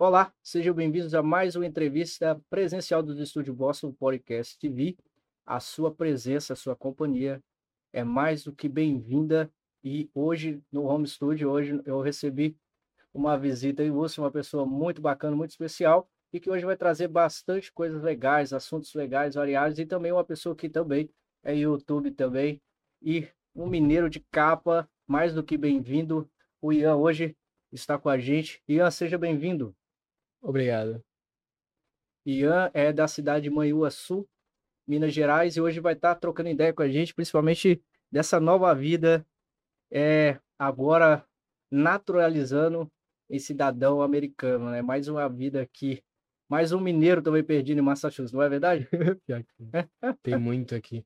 Olá, sejam bem-vindos a mais uma entrevista presencial do Estúdio Boston Podcast TV. A sua presença, a sua companhia é mais do que bem-vinda. E hoje, no Home Studio, hoje eu recebi uma visita ilustre, uma pessoa muito bacana, muito especial, e que hoje vai trazer bastante coisas legais, assuntos legais, variados, e também uma pessoa que também é YouTube também, e um mineiro de capa, mais do que bem-vindo. O Ian hoje está com a gente. Ian, seja bem-vindo. Obrigado. Ian é da cidade de Manhuaçu, Minas Gerais, e hoje vai estar trocando ideia com a gente, principalmente dessa nova vida, é, agora naturalizando em cidadão americano, né? Mais uma vida aqui. Mais um mineiro também perdido em Massachusetts, não é verdade? tem muito aqui.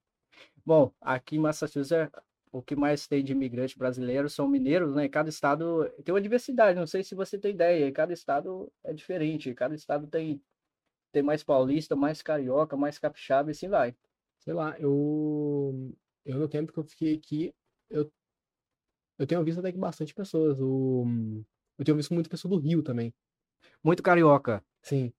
Bom, aqui em Massachusetts o que mais tem de imigrantes brasileiros são mineiros, né? Cada estado tem uma diversidade, não sei se você tem ideia, cada estado é diferente, cada estado tem tem mais paulista, mais carioca, mais capixaba e assim vai. Sei lá, eu eu no tempo que eu fiquei aqui, eu eu tenho visto até que bastante pessoas, o eu tenho visto muita pessoa do Rio também. Muito carioca. Sim.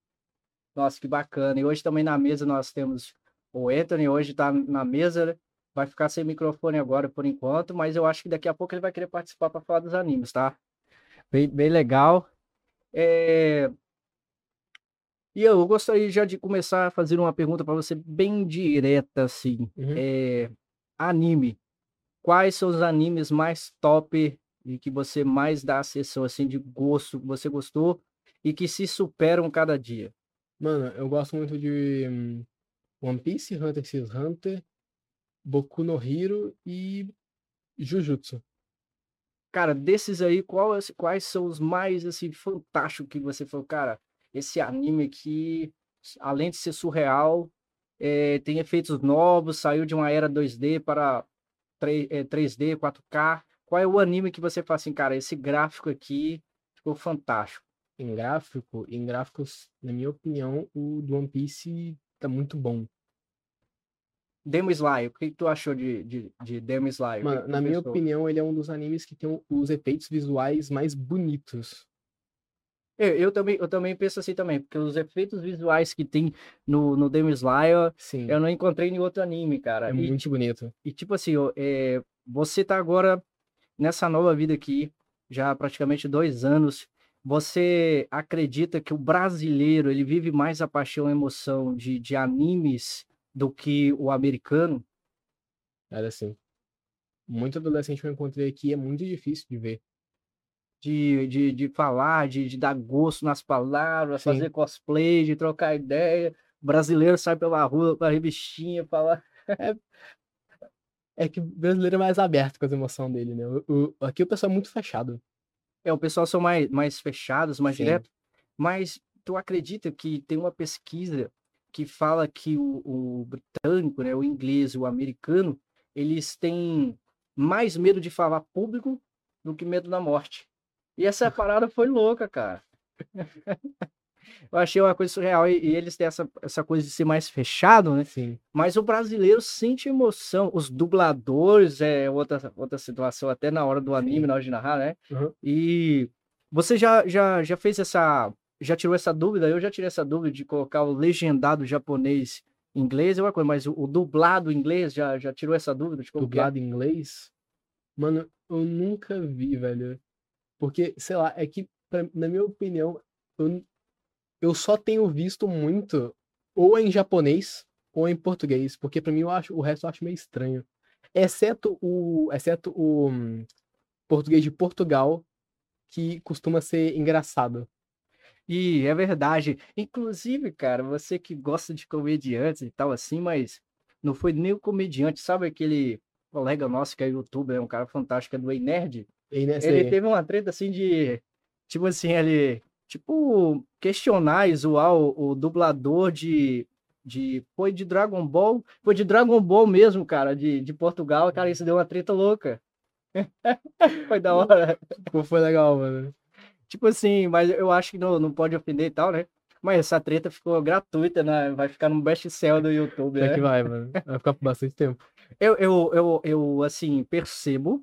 Nossa, que bacana. E hoje também na mesa nós temos o Anthony, hoje está na mesa, né? Vai ficar sem microfone agora por enquanto, mas eu acho que daqui a pouco ele vai querer participar para falar dos animes, tá? Bem, bem legal. É... E eu gostaria já de começar a fazer uma pergunta para você bem direta, assim. Uhum. É... Anime. Quais são os animes mais top e que você mais dá a sessão assim de gosto, que você gostou e que se superam cada dia? Mano, eu gosto muito de hum, One Piece, Hunter x Hunter, Boku no Hero e Jujutsu. Cara, desses aí, qual, quais são os mais, assim, fantásticos que você falou? Cara, esse anime aqui, além de ser surreal, é, tem efeitos novos, saiu de uma era 2D para 3, é, 3D, 4K. Qual é o anime que você fala assim, cara, esse gráfico aqui ficou fantástico? Em gráfico, em gráficos, na minha opinião, o do One Piece tá muito bom. Demon Slayer, o que, tu achou de, de, de Demon Slayer? Mano, na minha opinião, ele é um dos animes que tem os efeitos visuais mais bonitos. Eu, eu, também, eu também penso assim também, porque os efeitos visuais que tem no, no Demon Slayer, Sim. eu não encontrei em outro anime, cara. É e, muito bonito. E tipo assim, é, você tá agora nessa nova vida aqui, já praticamente dois anos, você acredita que o brasileiro, ele vive mais a paixão e emoção de, de animes do que o americano. Era assim. Muito adolescente que eu encontrei aqui é muito difícil de ver. De, de, de falar, de, de dar gosto nas palavras, Sim. fazer cosplay, de trocar ideia. O brasileiro sai pela rua com a revistinha, falar. É, é que o brasileiro é mais aberto com as emoções dele, né? O, o, aqui o pessoal é muito fechado. É, o pessoal são mais, mais fechados, mais Sim. direto. Mas tu acredita que tem uma pesquisa que fala que o, o britânico, né, o inglês, o americano, eles têm mais medo de falar público do que medo da morte. E essa parada foi louca, cara. Eu achei uma coisa surreal. E, e, eles têm essa, essa coisa de ser mais fechado, né? Sim. Mas o brasileiro sente emoção. Os dubladores é outra, outra situação, até na hora do anime, Sim. na hora de narrar, né? Uhum. E você já, já, já fez essa já tirou essa dúvida, eu já tirei essa dúvida de colocar o legendado japonês em inglês, é uma coisa, mas o, o dublado inglês já, já tirou essa dúvida de Dublado em inglês? Mano, eu nunca vi, velho. Porque, sei lá, é que, pra, na minha opinião, eu, eu só tenho visto muito ou em japonês ou em português, porque para mim eu acho, o resto eu acho meio estranho. Exceto o, exceto o um, português de Portugal, que costuma ser engraçado. E é verdade. Inclusive, cara, você que gosta de comediantes e tal assim, mas não foi nem o comediante, sabe aquele colega nosso que é youtuber, é um cara fantástico, é do Ei Nerd? Ei, né? Ele teve uma treta assim de, tipo assim, ele, tipo, questionar e zoar o, o dublador de, de, foi de Dragon Ball, foi de Dragon Ball mesmo, cara, de, de Portugal, cara, isso deu uma treta louca. foi da hora. Foi legal, mano. Tipo assim, mas eu acho que não, não pode ofender e tal, né? Mas essa treta ficou gratuita, né? Vai ficar no best-seller do YouTube, é né? que vai, mano. Vai ficar por bastante tempo. Eu, eu, eu, eu, assim, percebo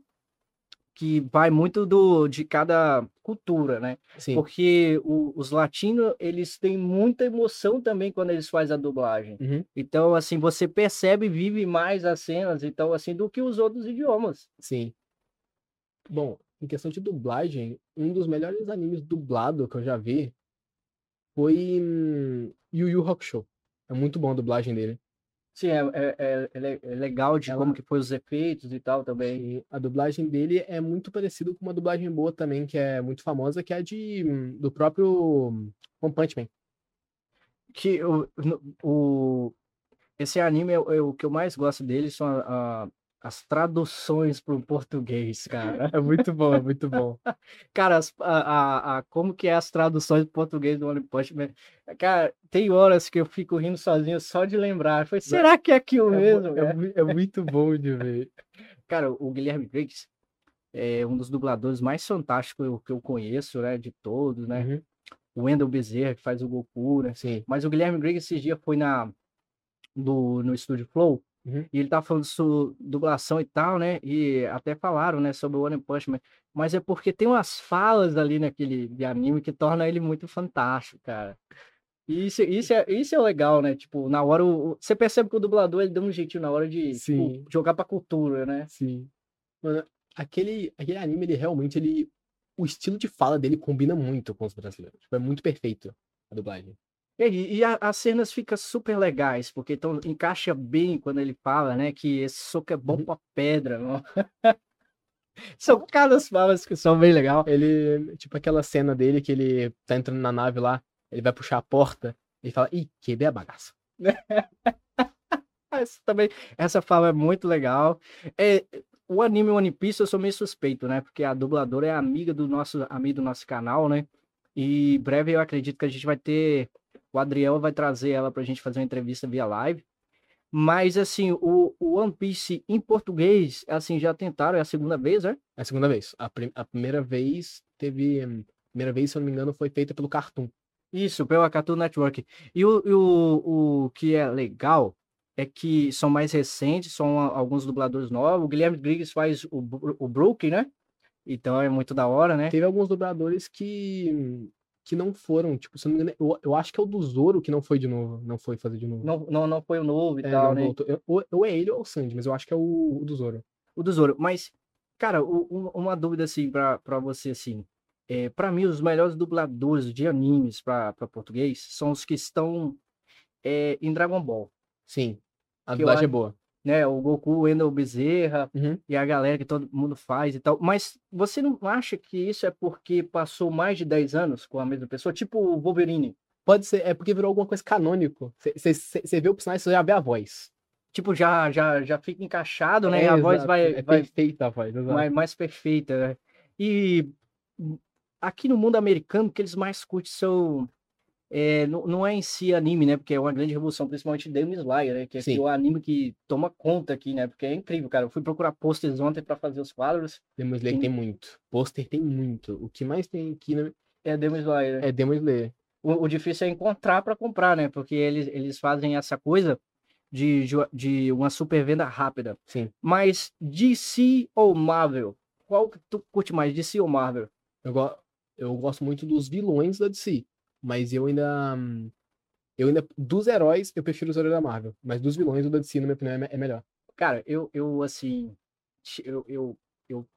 que vai muito do, de cada cultura, né? Sim. Porque o- os latinos, eles têm muita emoção também quando eles fazem a dublagem. Uhum. Então, assim, você percebe e vive mais as cenas, então, assim, do que os outros idiomas. Sim. Bom, em questão de dublagem, um dos melhores animes dublado que eu já vi foi hum, Yu Yu Hakusho. É muito bom a dublagem dele. Sim, é, é, é- é le- é legal de como Ela- que foi os efeitos e tal também. E a dublagem dele é muito parecido com uma dublagem boa também, que é muito famosa, que é a de, hum, do próprio hum, One Punch Man. Que o, o, esse anime, é, o é o que eu mais gosto dele são a- a- as traduções para o português, cara. É muito bom, é muito bom. Cara, as- a, a, a- como que é as traduções do português do One Punch Man? Cara, tem horas que eu fico rindo sozinho só de lembrar. Foi, será que é aquilo É, mesmo? é É. mu- muito bom de ver. Cara, o Guilherme Briggs é um dos dubladores mais fantásticos eu- que eu conheço, né? De todos, né? Uhum, O Wendell Bezerra, que faz o Goku, né? Sim. Mas o Guilherme Briggs esses dias foi na, do, no estúdio Flow Uhum. e ele tava falando sobre dublação e tal, né? E até falaram, né, sobre o One Punch Man. Mas é porque tem umas falas ali naquele de anime que torna ele muito fantástico, cara. E isso, isso, é, isso é legal, né? Tipo, na hora, o, você percebe que o dublador ele dá um jeitinho na hora de tipo, jogar pra cultura, né? Sim. Mano, aquele, aquele anime, ele realmente, ele. O estilo de fala dele combina muito com os brasileiros. Tipo, é muito perfeito a dublagem. E, e a- as cenas ficam super legais, porque então encaixa bem quando ele fala, né? Que esse soco é bom Uhum. pra pedra? São cada falas que são bem legal. Ele, tipo aquela cena dele que ele tá entrando na nave lá, ele vai puxar a porta, ele fala, ih, quebrei a bagaça. Essa também, essa fala é muito legal. É, o anime One Piece eu sou meio suspeito, né? Porque a dubladora é amiga do nosso amigo do nosso canal, né? E breve eu acredito que a gente vai ter. O Adriel vai trazer ela pra gente fazer uma entrevista via live. Mas assim, o, o One Piece em português, assim, já tentaram, é a segunda vez, né? É a segunda vez. A, prim- a primeira vez teve. hum, A primeira vez, se eu não me engano, foi feita pelo Cartoon. Isso, pela Cartoon Network. E o, e o, o que é legal é que são mais recentes, são a- alguns dubladores novos. O Guilherme Briggs faz o, o Brook, né? Então é muito da hora, né? Teve alguns dubladores que. Que não foram, tipo, se eu não me engano, eu, eu acho que é o do Zoro que não foi de novo. Não foi fazer de novo. Não, não, não foi o novo e É, tal, né? Eu- Ou, ou é ele ou é o Sandy, mas eu acho que é o, o do Zoro. O do Zoro. Mas, cara, o- um- uma dúvida assim pra, pra você, assim. É, para mim, os melhores dubladores de animes pra pra português são os que estão é, em Dragon Ball. Sim. A dublagem é boa. Né? O Goku, o Wendell Bezerra, Uhum. e a galera que todo mundo faz e tal. Mas você não acha que isso é porque passou mais de 10 anos com a mesma pessoa? Tipo o Wolverine. Pode ser, é porque virou alguma coisa canônico. Você vê o personagem, você já vê a voz. Tipo, já, já, já fica encaixado, né? É, a voz vai, É vai perfeita a voz, exato. mais, mais perfeita, né? E aqui no mundo americano, o que eles mais curtem são. É, não, não é em si anime, né? Porque é uma grande revolução, principalmente Demon Slayer, né? Que é o anime que toma conta aqui, né? Porque é incrível, cara. Eu fui procurar posters ontem para fazer os quadros. Demon Slayer Sim. tem muito. Pôster tem muito. O que mais tem aqui né, É Demon Slayer. é Demon Slayer. O, o difícil é encontrar para comprar, né? Porque eles, eles fazem essa coisa de, de, de uma super venda rápida. Sim. Mas DC ou Marvel? Qual que tu curte mais, DC ou Marvel? Eu, go- eu gosto muito dos vilões da DC. Mas eu ainda. Eu ainda. Dos heróis, eu prefiro os heróis da Marvel. Mas dos vilões, o da DC, na minha opinião, é é melhor. Cara, eu, eu assim, eu, eu, eu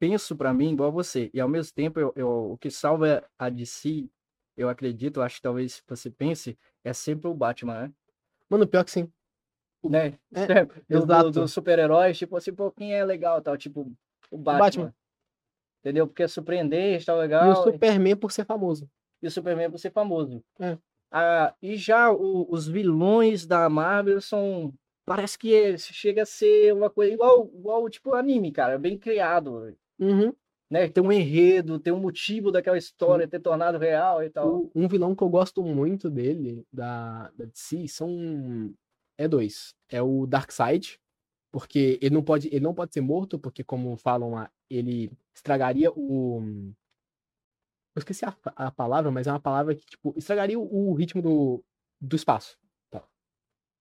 penso pra mim igual você. E ao mesmo tempo, eu, eu- o que salva a DC, eu acredito, acho que talvez você pense, é sempre o Batman, né? Mano, pior que sim. né? É, Sempre. Do- do- exato. Dos super-heróis, tipo assim, pô, quem é legal tal, tipo, o Batman. Batman. Entendeu? Porque é surpreendente, tá E o legal. Superman por ser famoso. E o Superman por ser famoso. É. Ah, e já o- os vilões da Marvel são. Parece que é- chega a ser uma coisa igual, igual tipo anime, cara, bem criado. Uhum. Né? Tem um enredo, tem um motivo daquela história ter tornado real e tal. O- um vilão que eu gosto muito dele, da, da DC, são. É dois. É o Darkseid, porque ele não pode, ele não pode ser morto, porque, como falam lá, ele estragaria o. Eu esqueci a, a palavra, mas é uma palavra que, tipo, estragaria o, o ritmo do, do espaço. Tá.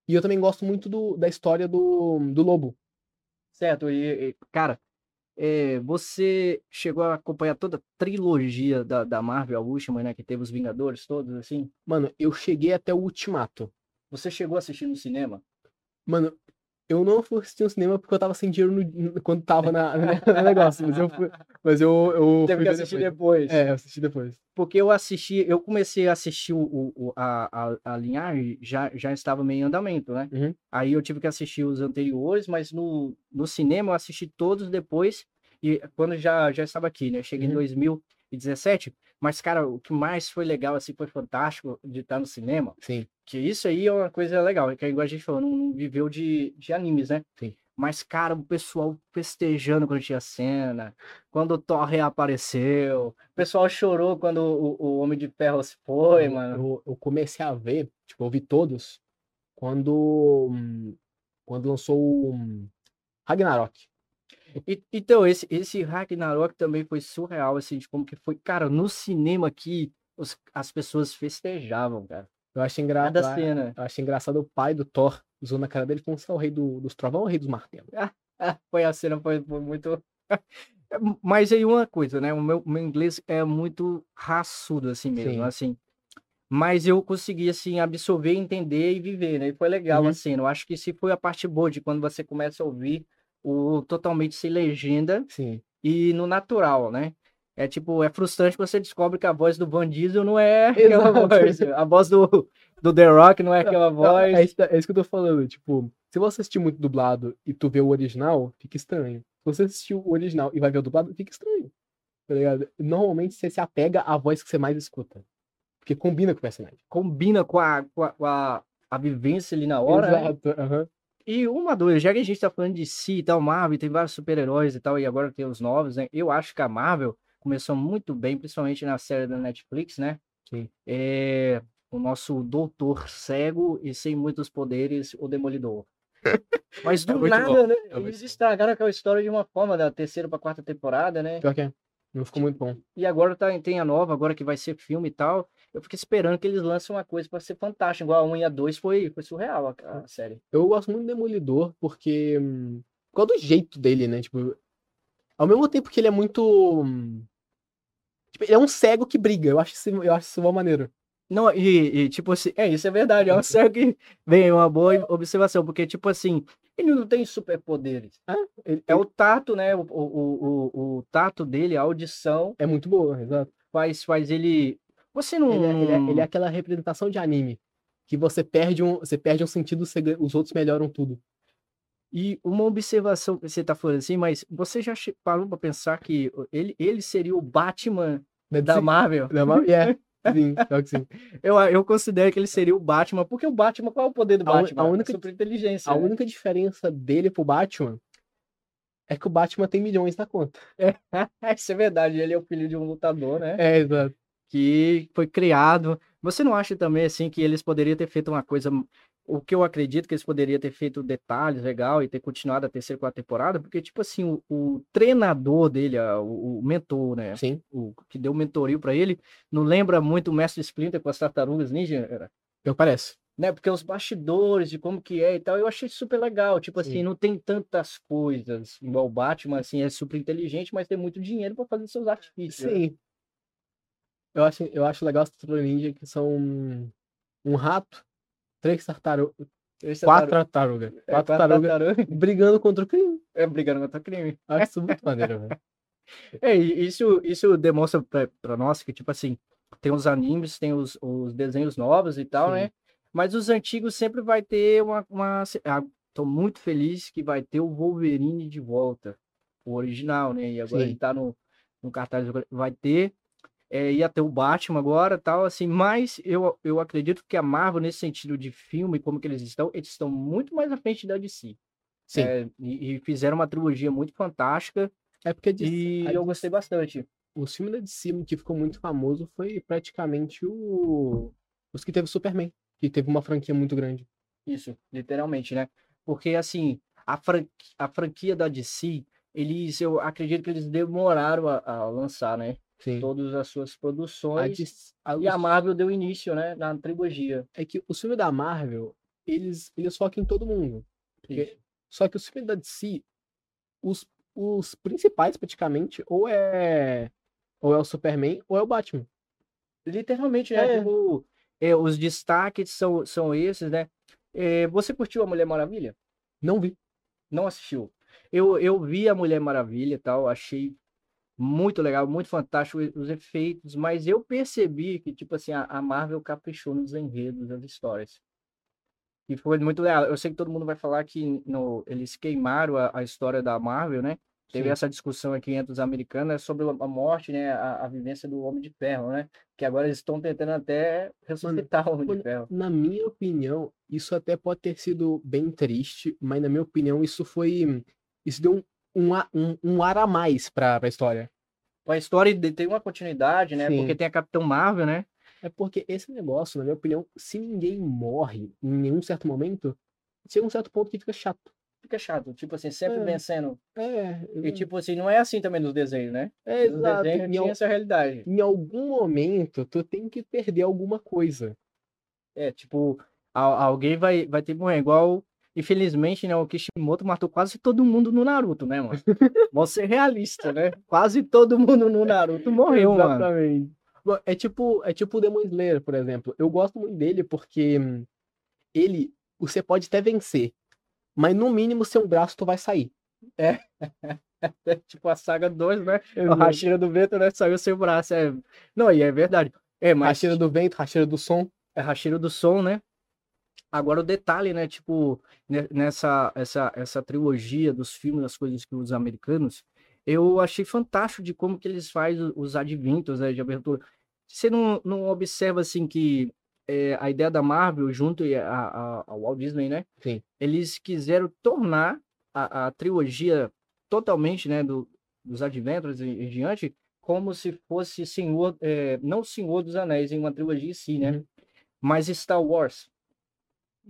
E eu também gosto muito do, da história do, do lobo. Certo? E, e, cara, é, você chegou a acompanhar toda a trilogia da, da Marvel, a última, né? Que teve os Vingadores todos, assim? Mano, eu cheguei até o Ultimato. Você chegou a assistir no cinema? Mano, eu não fui assistir no cinema porque eu tava sem dinheiro no- quando tava na, no negócio, mas eu fui, mas eu, eu Teve fui que assistir depois. depois. É, eu assisti depois. Porque eu assisti, eu comecei a assistir o, o- a, a, a linhagem, já, já estava meio em andamento, né? Uhum. Aí eu tive que assistir os anteriores, mas no, no cinema eu assisti todos depois, e quando já, já estava aqui, né? Eu cheguei em Uhum. 2017, mas, cara, o que mais foi legal, assim, foi fantástico de estar no cinema, Sim. que isso aí é uma coisa legal, que é igual a gente falou, não, viveu de, de animes, né? Sim. Mas, cara, o pessoal festejando quando tinha cena, quando o Thor reapareceu, o pessoal chorou quando o, o Homem de Ferro se foi, Eu- mano. Eu, eu comecei a ver, tipo, eu vi todos quando, quando lançou o Ragnarok. E- então, esse, esse Ragnarok também foi surreal, assim, de como que foi. Cara, no cinema aqui, os- as pessoas festejavam, cara. Eu achei Cada engraçado. cena. Eu achei engraçado o pai do Thor usando a cara dele como se é o rei do- dos trovão ou o rei dos martelos. Ah, foi a cena, foi, foi muito. Mas aí uma coisa, né? O meu, meu inglês é muito raçudo, assim mesmo, Sim. assim. Mas eu consegui, assim, absorver, entender e viver, né? E foi legal Uhum. a cena. Eu acho que se foi a parte boa de quando você começa a ouvir o totalmente sem legenda Sim. e no natural, né? É tipo, é frustrante quando você descobre que a voz do Van Diesel não é aquela Exato. voz. A voz do, do The Rock não é aquela Não, voz. É isso, é isso que eu tô falando. Tipo, se você assistir muito dublado e tu vê o original, fica estranho. Se você assistir o original e vai ver o dublado, fica estranho. Tá ligado? Normalmente você se apega à voz que você mais escuta. Porque combina com o personagem. Combina com a, com a, com a, a vivência ali na hora, né? Exato. E uma dúvida, já que a gente tá falando de si e tal, Marvel, tem vários super-heróis e tal, e agora tem os novos, né? Eu acho que a Marvel começou muito bem, principalmente na série da Netflix, né? Sim. É o nosso doutor cego e sem muitos poderes, o Demolidor. Mas do muito nada, bom, né? é Eles estragaram aquela história de uma forma, da terceira pra quarta temporada, né? Pior que é. Não ficou muito bom. E agora tá, tem a nova, agora que vai ser filme e tal. Eu fiquei esperando que eles lancem uma coisa pra ser fantástica, igual a 1 e a 2 foi, foi surreal a, a série. Eu gosto muito do Demolidor porque. hum, causa do jeito dele, né? Tipo. Ao mesmo tempo que ele é muito. hum, Tipo, ele é um cego que briga. Eu acho isso, eu acho isso uma maneiro. Não, e, e, tipo assim, é, isso é verdade, é um cego que vem uma boa observação, porque, tipo assim, ele não tem superpoderes. Ele, É o tato, né? O, o, o, o, o tato dele, a audição, é muito boa, exato. faz, faz ele. Você não. Ele é, ele, é, ele é aquela representação de anime. Que você perde um, você perde um sentido, você os outros melhoram tudo. E uma observação que você tá falando assim, mas você já parou pra pensar que ele, ele seria o Batman Né, da sim, Marvel? da Mar- É, sim, que sim. Eu, eu considero que ele seria o Batman, porque o Batman, qual é o poder do Batman? a única- super inteligência. A única diferença dele pro Batman é que o Batman tem milhões na conta. Isso é verdade, ele é o filho de um lutador, né? É, exato. Que foi criado. Você não acha também assim que eles poderiam ter feito uma coisa, o que eu acredito que eles poderiam ter feito detalhes legal e ter continuado a terceira quarta temporada, porque tipo assim, o, o treinador dele, o, o mentor, né, Sim. o que deu mentorio pra ele, não lembra muito o Mestre Splinter com as Tartarugas Ninja, era? Eu parece. né? Porque os bastidores de como que é e tal, eu achei super legal. Tipo assim, Sim. não tem tantas coisas igual o Batman, assim, é super inteligente, mas tem muito dinheiro pra fazer seus artifícios. né? Sim. Eu acho, eu acho legal as Tartarugas Ninja que são um, um rato, três tartarugas, quatro tartaruga- tartarugas, é, quatro tartarugas tartarugas. brigando contra o crime. É, brigando contra o crime. Acho isso muito maneiro, velho. É, isso, isso demonstra pra, pra nós que, tipo assim, tem os animes, tem os, os desenhos novos e tal, Sim. né? Mas os antigos sempre vai ter uma. uma... Ah, tô muito feliz que vai ter o Wolverine de volta. O original, né? E agora Sim. ele tá no, no cartaz, vai ter. É, ia ter o Batman agora tal, assim, mas eu, eu acredito que a Marvel, nesse sentido de filme, como que eles estão, eles estão muito mais à frente da DC. Sim. É, e, e fizeram uma trilogia muito fantástica É porque DC e eu gostei bastante. o filme da DC que ficou muito famoso foi praticamente o os que teve Superman, que teve uma franquia muito grande. Isso, literalmente, né? Porque, assim, a, fran... a franquia da DC, eles, eu acredito que eles demoraram a, a lançar, né? Sim. Todas as suas A produções. DC a- E a Marvel deu início, né? Na trilogia. é que o filme da Marvel, eles eles focam em todo mundo. Porque-. Só que o filme da DC, os, os principais, praticamente, ou é. Ou é o Superman, ou é o Batman. Literalmente, né? É. Tipo, é, os destaques são, são esses, né? É, você curtiu a Mulher Maravilha? Não vi. Não assistiu? Eu, eu vi a Mulher Maravilha e tal, achei muito legal, muito fantástico os- os efeitos, mas eu percebi que, tipo assim, a, a Marvel caprichou nos enredos das histórias. E foi muito legal. Eu sei que todo mundo vai falar que no, eles queimaram a, a história da Marvel, né? Teve Sim. essa discussão aqui entre os americanos né, sobre a morte, né? A, a vivência do Homem de Ferro, né? Que agora eles estão tentando até ressuscitar o Homem de mano, Ferro. Na minha opinião, isso até pode ter sido bem triste, mas na minha opinião, isso foi. Isso deu um, um, um, um ar a mais pra, pra história. A história tem uma continuidade, né? Porque Sim. tem a Capitão Marvel, né? É porque esse negócio, na minha opinião, se ninguém morre em nenhum certo momento, chega um certo ponto que fica chato. Fica chato. Tipo assim, sempre É. vencendo. É, E tipo assim, não é assim também nos desenhos, né? é Nos exato. desenhos tinha al- essa realidade. em algum momento, tu tem que perder alguma coisa. É, tipo, al- alguém vai, vai ter que morrer. Igual, infelizmente, né? O Kishimoto matou quase todo mundo no Naruto, né, mano? Vamos ser realista, né? Quase todo mundo no Naruto morreu, mano. Exatamente. Bom, É tipo, é tipo o Demon Slayer, por exemplo. Eu gosto muito dele porque hum, ele, você pode até vencer, mas no mínimo seu braço tu vai sair. É tipo a saga 2, né? O Rashira do Vento, né? Saiu sem o braço. É... Não, e é verdade. É, mas Racheira do vento, racheira do som. é Hashira do som, né? Agora o detalhe, né? Tipo, ne- nessa essa, essa trilogia dos filmes, das coisas que os americanos, eu achei fantástico de como que eles fazem os adventos né, de abertura. Você não, não observa, assim, que é, a ideia da Marvel, junto a, a, ao Walt Disney, né? Sim. Eles quiseram tornar a, a trilogia totalmente, né, do, dos Adventures e, e diante, como se fosse Senhor, é, não Senhor dos Anéis em uma trilogia em si, né? Uhum. Mas Star Wars,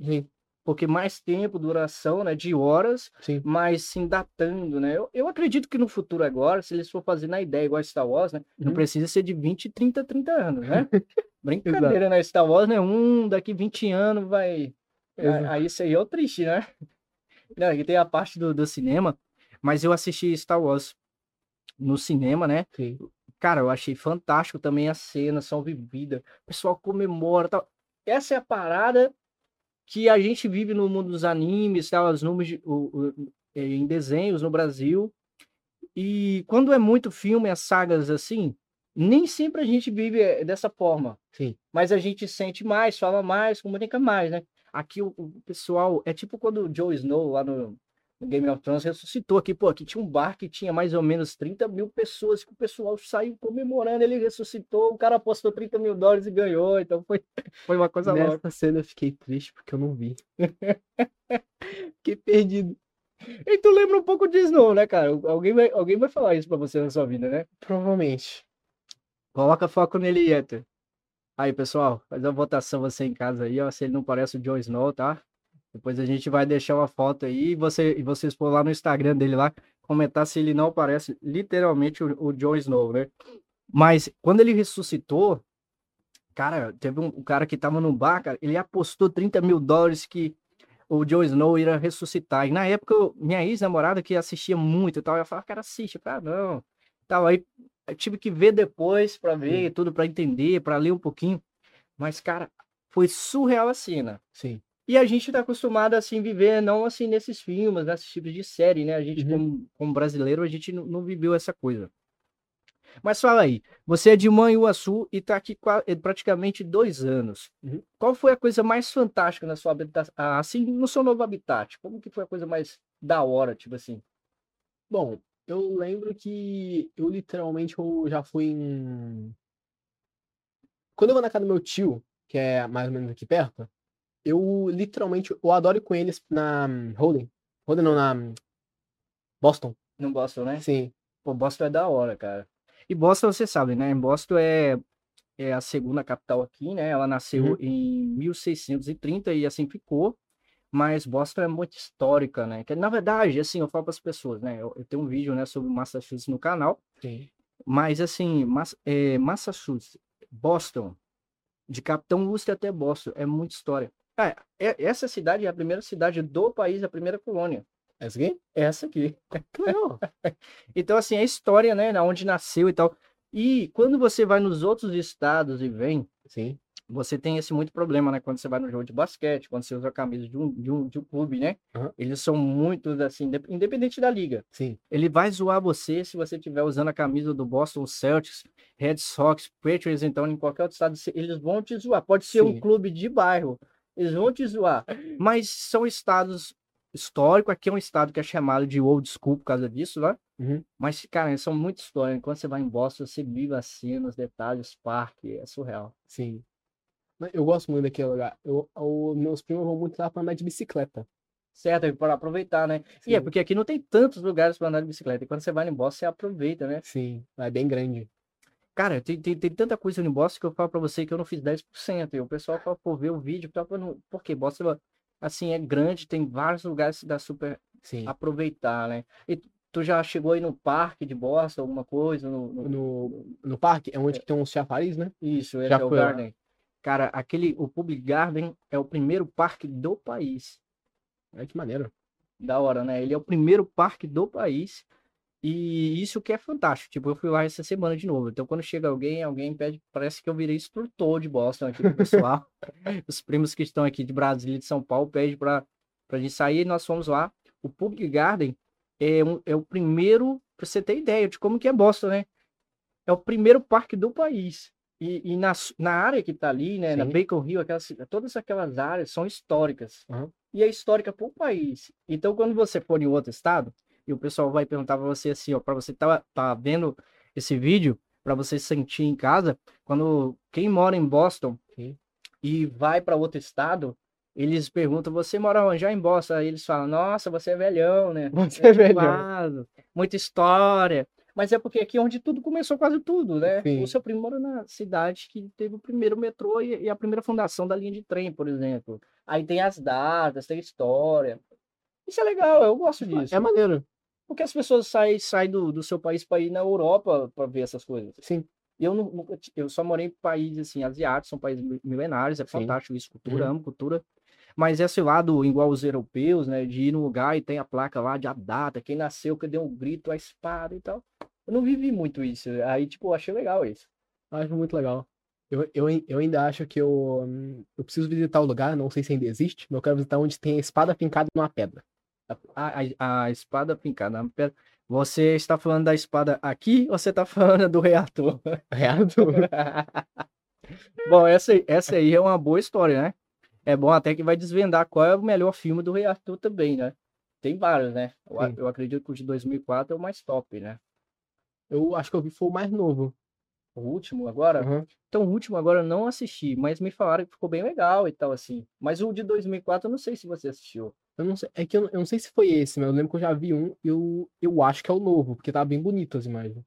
Sim, porque mais tempo, duração, né, de horas, sim. mas sim datando, né? Eu, eu acredito que no futuro agora, se eles for fazer na ideia igual a Star Wars, né, não Uhum. precisa ser de 20, 30, 30 anos, né? Brincadeira, né? Star Wars, né? Um daqui 20 anos vai. Exato. Aí isso aí é o triste, né? Não, aqui tem a parte do, do cinema, mas eu assisti Star Wars no cinema, né? Sim. Cara, eu achei fantástico também as cenas são vividas, o pessoal comemora, tal. Essa é a parada que a gente vive no mundo dos animes, tal, os números de- o- o- eh, em desenhos no Brasil. E quando é muito filme, as sagas assim, nem sempre a gente vive eh, dessa forma. Sim. Mas a gente sente mais, fala mais, comunica mais, né? Aqui o, o pessoal, é tipo quando o Jon Snow lá no Game of Thrones ressuscitou aqui, pô, aqui tinha um bar que tinha mais ou menos 30 mil pessoas, que o pessoal saiu comemorando, ele ressuscitou, o cara apostou 30 mil dólares e ganhou, então foi, foi uma coisa louca. Nessa cena eu fiquei triste porque eu não vi. fiquei perdido. E tu lembra um pouco de Snow, né, cara? Alguém vai, alguém vai falar isso pra você na sua vida, né? Provavelmente. Coloca foco nele, Ether. Aí, pessoal, faz uma votação você em casa aí, ó, se ele não parece o Jon Snow, tá? Depois a gente vai deixar uma foto aí e, você, e vocês for lá no Instagram dele lá, comentar se ele não parece literalmente o, o Jon Snow, né? Mas quando ele ressuscitou, cara, teve um, um cara que tava no bar, cara, ele apostou 30 mil dólares que o Jon Snow iria ressuscitar. E na época, minha ex-namorada que assistia muito e tal, ela falava, cara, assiste. Falei, ah, não. Tal, aí eu tive que ver depois pra ver tudo, pra entender, pra ler um pouquinho. Mas, cara, foi surreal a cena. Sim. E a gente tá acostumado assim viver não assim nesses filmes, nesses tipos de série, né? A gente Uhum. como, como brasileiro, a gente não, não viveu essa coisa. Mas fala aí, você é de Manhuaçu e tá aqui eh, praticamente dois anos. Uhum. Qual foi a coisa mais fantástica na sua habitat, ah, assim, no seu novo habitat? Como que foi a coisa mais da hora, tipo assim? Bom, eu lembro que eu literalmente eu já fui em. Quando eu vou na casa do meu tio, que é mais ou menos aqui perto, eu literalmente eu adoro ir com eles na Holden. Holden não, na Boston. Não Boston, né? Sim. Pô, Boston é da hora, cara. E Boston, você sabe, né? Boston é, é a segunda capital aqui, né? Ela nasceu Uhum. em 1630 e assim ficou. Mas Boston é muito histórica, né? Que, na verdade, assim, eu falo para as pessoas, né? Eu, eu tenho um vídeo, né, sobre Massachusetts no canal. Sim. Mas, assim, Mass é, Massachusetts, Boston, de Capitão Worcester até Boston, é muita história. Ah, é- essa cidade é a primeira cidade do país, a primeira colônia. Essa aqui? Essa aqui. Legal. Então, assim, a história, né? Onde nasceu e tal. E quando você vai nos outros estados e vem, Sim. você tem esse muito problema, né? Quando você vai no jogo de basquete, quando você usa a camisa de um, de um, de um clube, né? Aham. Eles são muito, assim, indep- independente da liga. Sim. Ele vai zoar você se você estiver usando a camisa do Boston Celtics, Red Sox, Patriots, então em qualquer outro estado, eles vão te zoar. Pode ser um Sim. clube de bairro, eles vão te zoar. Mas são estados históricos. Aqui é um estado que é chamado de old school por causa disso, né? Uhum. Mas, cara, são muito históricos. Quando você vai em Boston, você vive assim, nos detalhes, parque, é surreal. Sim. Eu gosto muito daquele lugar. Eu, o- meus primos vão muito lá pra andar de bicicleta. Certo, é para aproveitar, né? E é Sim. porque aqui não tem tantos lugares para andar de bicicleta. E quando você vai em Boston, você aproveita, né? Sim. É bem grande. Cara, tem, tem, tem tanta coisa no Boston que eu falo pra você que eu não fiz 10%. E o pessoal fala, pô, vê o vídeo, tá, não- porque Boston, assim, é grande, tem vários lugares que dá super Sim. aproveitar, né? E tu já chegou aí no parque de Boston, alguma coisa? No, no- No, no parque é onde que tem uns chafariz, né? Isso, esse Já é o? Garden. Cara, aquele, o Public Garden é o primeiro parque do país. Ai, que maneiro. Da hora, né? Ele é o primeiro parque do país. E isso que é fantástico. Tipo, eu fui lá essa semana de novo. Então, quando chega alguém, alguém pede. Parece que eu virei instrutor de Boston aqui pro pessoal. Os primos que estão aqui de Brasília e de São Paulo pedem pra, pra gente sair. Nós fomos lá. O Public Garden é, um, é o primeiro. Pra você ter ideia de como que é Boston, né? É o primeiro parque do país. E, e na, na área que tá ali, né? Na Sim. Bacon Hill, aquelas, todas aquelas áreas são históricas. Aham. E é histórica para o país. Então, quando você for em outro estado, e o pessoal vai perguntar para você assim, ó, para você tá, tá vendo esse vídeo, para você sentir em casa, quando quem mora em Boston Sim. e vai para outro estado, eles perguntam, você mora onde? Já em Boston. Aí eles falam, nossa, você é velhão, né? Você é velhão. Animado, muita história. Mas é porque aqui é onde tudo começou, quase tudo, né? Sim. O seu primo mora na cidade que teve o primeiro metrô e, e a primeira fundação da linha de trem, por exemplo. Aí tem as datas, tem história. Isso é legal, eu gosto disso. É maneiro. Porque as pessoas saem, saem do, do seu país para ir na Europa para ver essas coisas. Sim. Eu, ti- eu só morei em países assim, asiáticos, são países mi- milenários, é Sim. fantástico isso, cultura, Uhum. amo cultura. Mas esse lado, igual os europeus, né, de ir no lugar e tem a placa lá de a data, quem nasceu, que deu um grito, a espada e tal. Eu não vivi muito isso. Aí, tipo, eu achei legal isso. Acho muito legal. Eu, eu, eu ainda acho que eu, hum, eu preciso visitar o lugar, não sei se ainda existe, mas eu quero visitar onde tem a espada fincada numa pedra. A, a, a espada fincada na pedra. Você está falando da espada aqui ou você está falando do rei Arthur? Reado? Bom, essa, aí- essa aí é uma boa história, né? É bom até que vai desvendar qual é o melhor filme do Rei Arthur também, né? Tem vários, né? Eu, eu acredito que o de 2004 é o mais top, né? Eu acho que eu vi foi o mais novo. O último agora? Aham. Então, o último agora eu não assisti, mas me falaram que ficou bem legal e tal, assim. Mas o de 2004 eu não sei se você assistiu. Eu não sei, é que eu, eu não sei se foi esse, mas eu lembro que eu já vi um, eu, eu acho que é o novo, porque tá bem bonito as imagens.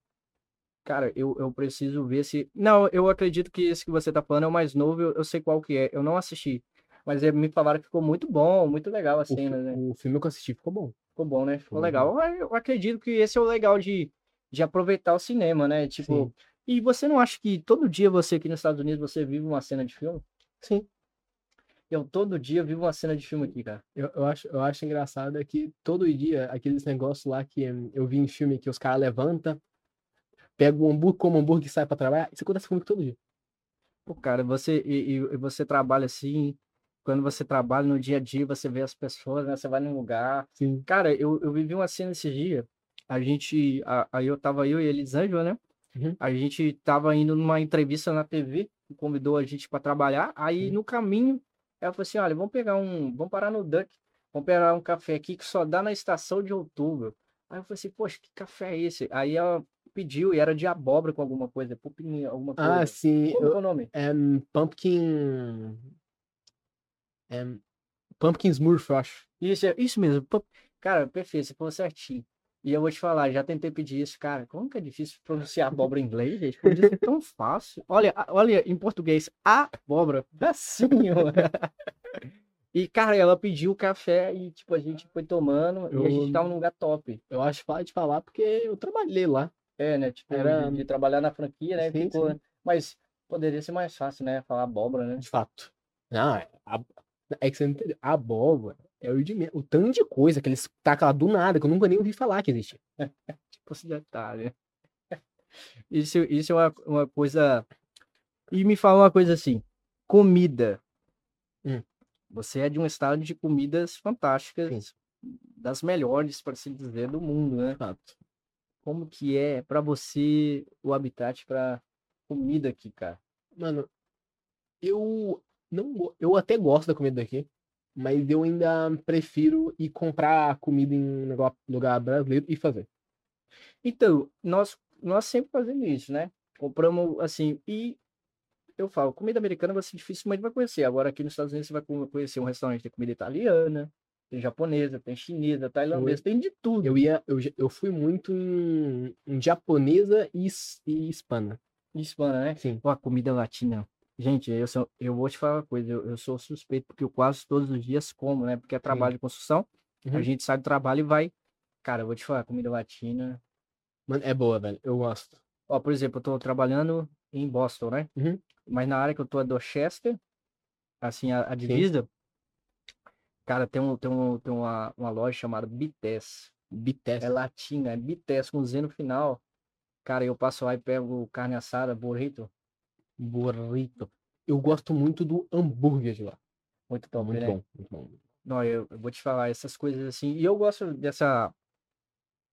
Cara, eu, eu preciso ver se. Não, eu acredito que esse que você tá falando é o mais novo, eu, eu sei qual que é. Eu não assisti. Mas é, me falaram que ficou muito bom, muito legal a cena, né? o filme que eu assisti ficou bom. Ficou bom, né? Ficou legal. Eu, eu acredito que esse é o legal de, de aproveitar o cinema, né? Tipo, Sim. e você não acha que todo dia você aqui nos Estados Unidos você vive uma cena de filme? Sim. Eu todo dia vivo uma cena de filme aqui, cara. Eu, eu, acho, eu acho engraçado é que todo dia, aqueles negócios lá que eu vi em filme que os caras levantam, pegam um hambúrguer, como hambúrguer e sai pra trabalhar, isso acontece comigo todo dia. Pô, cara, você e, e- você trabalha assim, quando você trabalha no dia a dia, você vê as pessoas, né? Você vai num lugar. Sim. Cara, eu, eu vivi uma cena esse dia. A gente, a- aí eu tava eu e a Elisângela, né? Uhum. A gente tava indo numa entrevista na TV, convidou a gente para trabalhar. Aí Sim. no caminho, ela falou assim: olha, vamos pegar um. Vamos parar no Duck, vamos pegar um café aqui que só dá na estação de outubro. Aí eu falei assim, poxa, que café é esse? Aí ela pediu e era de abóbora com alguma coisa, pupim, alguma Ah, coisa. sim. Como eu- é o nome? é hum, Pumpkin. É, Pumpkin Smurf, eu acho. Isso, é- isso mesmo. Cara, perfeito, você falou certinho. E eu vou te falar, já tentei pedir isso, cara. Como que é difícil pronunciar abóbora em inglês, gente? Podia ser tão fácil. Olha, olha, em português, abóbora. Facinho. E, cara, ela pediu café e, tipo, a gente foi tomando e a gente Eu- tava num lugar top. Eu acho fácil de falar porque eu trabalhei lá. É, né? Tipo, Era- de, trabalhar na franquia, né? Sim, Ficou, sim. Mas poderia ser mais fácil, né? Falar abóbora, né? De fato. Não, é, a- é que você não entendeu. Abóbora é o de menos. O tanto de coisa que eles tacam lá do nada, que eu nunca nem ouvi falar que existe. tipo esse detalhe. Isso, isso é uma, uma coisa. E me fala uma coisa assim: comida. Hum. Você é de um estado de comidas fantásticas, Sim. das melhores, para se dizer, do mundo, né? Fato. Como que é para você o habitat para comida aqui, cara? Mano, eu não eu até gosto da comida daqui, mas eu ainda prefiro ir comprar comida em um lugar brasileiro e fazer. Então, nós, nós sempre fazemos isso, né? Compramos assim, e eu falo, comida americana você dificilmente vai conhecer. Agora aqui nos Estados Unidos você vai co- conhecer um restaurante de comida italiana, tem japonesa, tem chinesa, tailandesa, tem de tudo. Eu ia, eu, eu fui muito em, em japonesa e, e hispana. Hispana, né? Sim. Pô, a comida latina. Gente, eu, sou, eu vou te falar uma coisa, eu, eu sou suspeito porque eu quase todos os dias como, né? Porque é trabalho de construção, a Uhum. gente sai do trabalho e vai. Cara, eu vou te falar, comida latina. Mano, é boa, velho. Eu gosto. Ó, por exemplo, eu tô trabalhando em Boston, né? Uhum. Mas na área que eu tô é Dorchester, assim, a, a divisa. Cara, tem, um, tem, um, tem uma, uma loja chamada Bites. Bites. É latina, é Bites com Z no final. Cara, eu passo lá e pego carne assada, burrito. Burrito. Eu gosto muito do hambúrguer de lá. Muito top, muito né? bom, muito bom. Não, eu, eu vou te falar essas coisas assim. E eu gosto dessa.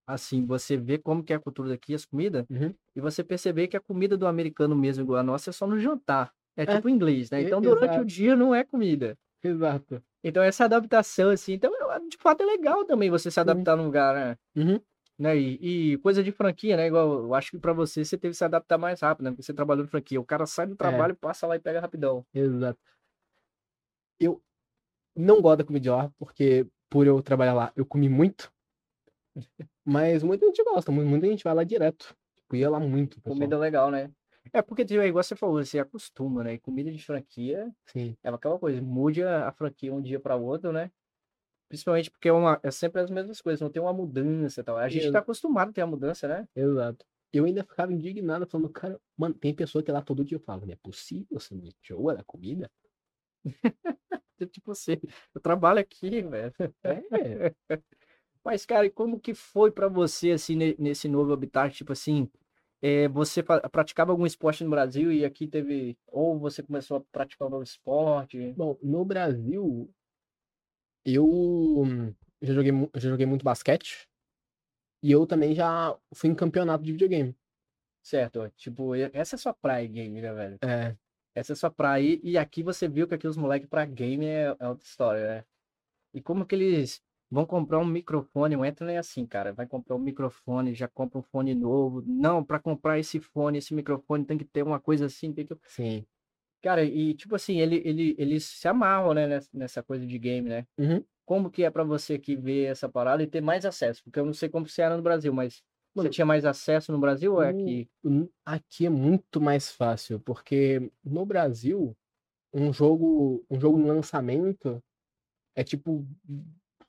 Assim, você vê como que é a cultura daqui, as comidas, Uhum. e você perceber que a comida do americano mesmo, igual a nossa, é só no jantar. É É. tipo inglês, né? Então, durante o exato. dia não é comida. Exato. Então, essa adaptação, assim, então, de fato, é legal também você se adaptar num lugar, né? Uhum. Né? E, e coisa de franquia, né? Igual, eu acho que pra você, você teve que se adaptar mais rápido, né? Porque você trabalhou em franquia. O cara sai do trabalho, passa lá e pega rapidão. Exato. Eu não gosto da comida de lá, porque por eu trabalhar lá, eu comi muito. Mas muita gente gosta, mu- muita gente vai lá direto. Tipo, ia lá muito, pessoal. Comida legal, né? É porque, tipo, é igual você falou, você acostuma, né? E comida de franquia Sim, é aquela coisa, mude a franquia um dia para outro, né? Principalmente porque é, uma, é sempre as mesmas coisas, não tem uma mudança e tal. A gente Ex- tá acostumado a ter a mudança, né? exato. Eu ainda ficava indignado, falando, cara, mano, tem pessoa que lá todo dia fala, não é possível, você não enjoa da comida? Tipo assim, eu trabalho aqui, velho. É, Mas, cara, como que foi pra você, assim, ne- nesse novo habitat? Tipo assim, é, você praticava algum esporte no Brasil e aqui teve... Ou você começou a praticar algum esporte? Bom, no Brasil, eu hum, já joguei, já joguei muito basquete. E eu também já fui em campeonato de videogame. Certo, tipo, essa é sua praia game, né, velho? É, Essa é sua praia. E, aqui você viu que aqui os moleques pra game é, é outra história, né? E como que eles vão comprar um microfone? O Anthony é assim, cara. Vai comprar um microfone, já compra um fone novo. Não, pra comprar esse fone, esse microfone tem que ter uma coisa assim, tem que... sim. Cara, e tipo assim, ele, ele, eles se amarram, né, nessa, coisa de game, né? Uhum. Como que é pra você que vê essa parada e ter mais acesso? Porque eu não sei como você era no Brasil, mas você Mano, tinha mais acesso no Brasil ou é aqui? Aqui é muito mais fácil, porque no Brasil, um jogo, um jogo no lançamento é tipo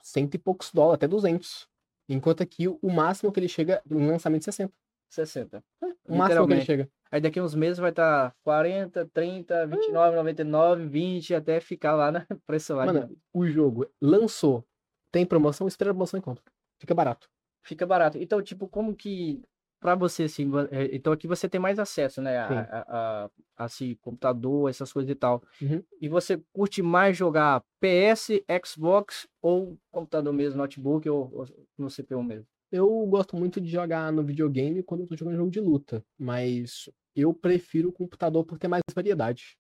cento e poucos dólares, até 200. Enquanto aqui o máximo que ele chega no lançamento é 60. 60. O máximo que ele chega. Aí daqui uns meses vai estar 40, 30, 29, 99, 20, até ficar lá na preço lá. Mano, o jogo lançou, tem promoção, espera a promoção e compra. Fica barato. Fica barato. Então, tipo, como que pra você assim, é, então aqui você tem mais acesso, né, a, a, a, a, assim, computador, essas coisas e tal. Uhum. E você curte mais jogar PS, Xbox ou computador mesmo, notebook ou, ou no CPU mesmo? Eu gosto muito de jogar no videogame quando eu tô jogando jogo de luta, mas eu prefiro o computador por ter mais variedade.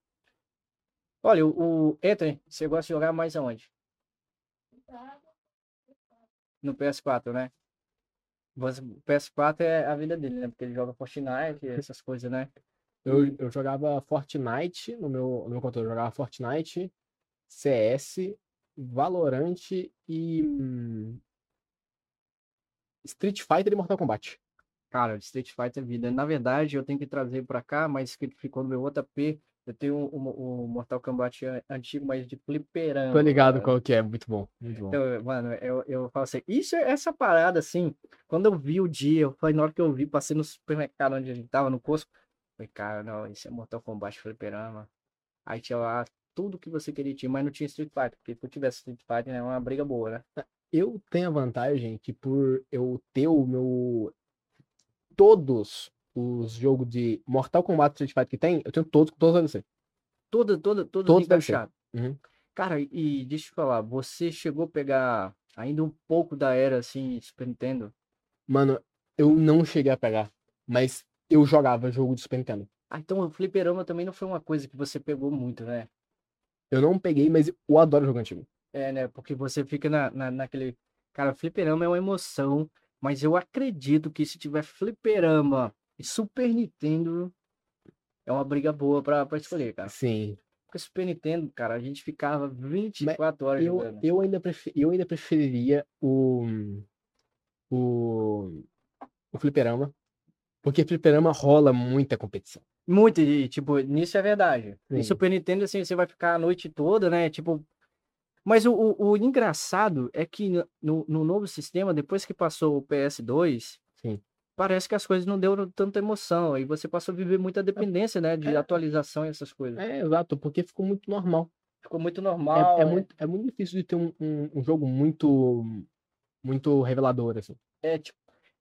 Olha, o, o Anthony, você gosta de jogar mais aonde? No PS4, né? O PS4 é a vida dele, né? Porque ele joga Fortnite, essas coisas, né? Eu, eu jogava Fortnite no meu, no meu computador, eu jogava Fortnite, CS, Valorant e hum, Street Fighter e Mortal Kombat. Cara, Street Fighter é vida. Na verdade, eu tenho que trazer pra cá, mas que ficou no meu outro AP. Eu tenho o, o- o Mortal Kombat an- antigo, mas de fliperama. Tô ligado cara. qual que é, muito bom, muito bom. Então, mano, eu, eu falo assim, isso, essa parada, assim, quando eu vi o dia, eu falei, na hora que eu vi, passei no supermercado onde a gente tava, no Costco, falei, cara, não, isso é Mortal Kombat fliperama. Aí tinha lá tudo que você queria ter, mas não tinha Street Fighter, porque se eu tivesse Street Fighter, é uma briga boa, né? Eu tenho a vantagem que por eu ter o meu. Todos os jogos de Mortal Kombat Street Fighter que tem, eu tenho todos com todos os DLC. Toda, toda, todos, Todos encaixados. Uhum. Cara, e deixa eu te falar, você chegou a pegar ainda um pouco da era, assim, Super Nintendo? Mano, eu não cheguei a pegar, mas eu jogava jogo de Super Nintendo. Ah, então o fliperama também não foi uma coisa que você pegou muito, né? Eu não peguei, mas eu adoro jogo antigo. É, né? Porque você fica na, na, naquele. Cara, fliperama é uma emoção, mas eu acredito que se tiver fliperama e Super Nintendo, é uma briga boa pra, pra escolher, cara. Sim. Porque Super Nintendo, cara, a gente ficava 24 horas Eu, jogando. eu, ainda prefe- eu ainda preferiria o. O. O fliperama. Porque fliperama rola muita competição. Muito, e, tipo, nisso é verdade. Sim. No Super Nintendo, assim, você vai ficar a noite toda, né? Tipo. Mas o, o, o engraçado é que no- no, no novo sistema, depois que passou o PS2, Sim. parece que as coisas não deu tanta emoção. Aí você passou a viver muita dependência, né? De é. atualização e essas coisas. É, exato, porque ficou muito normal. Ficou muito É, normal. é né? muito, é muito difícil de ter um, um, um jogo muito. Muito revelador, assim. É, tipo,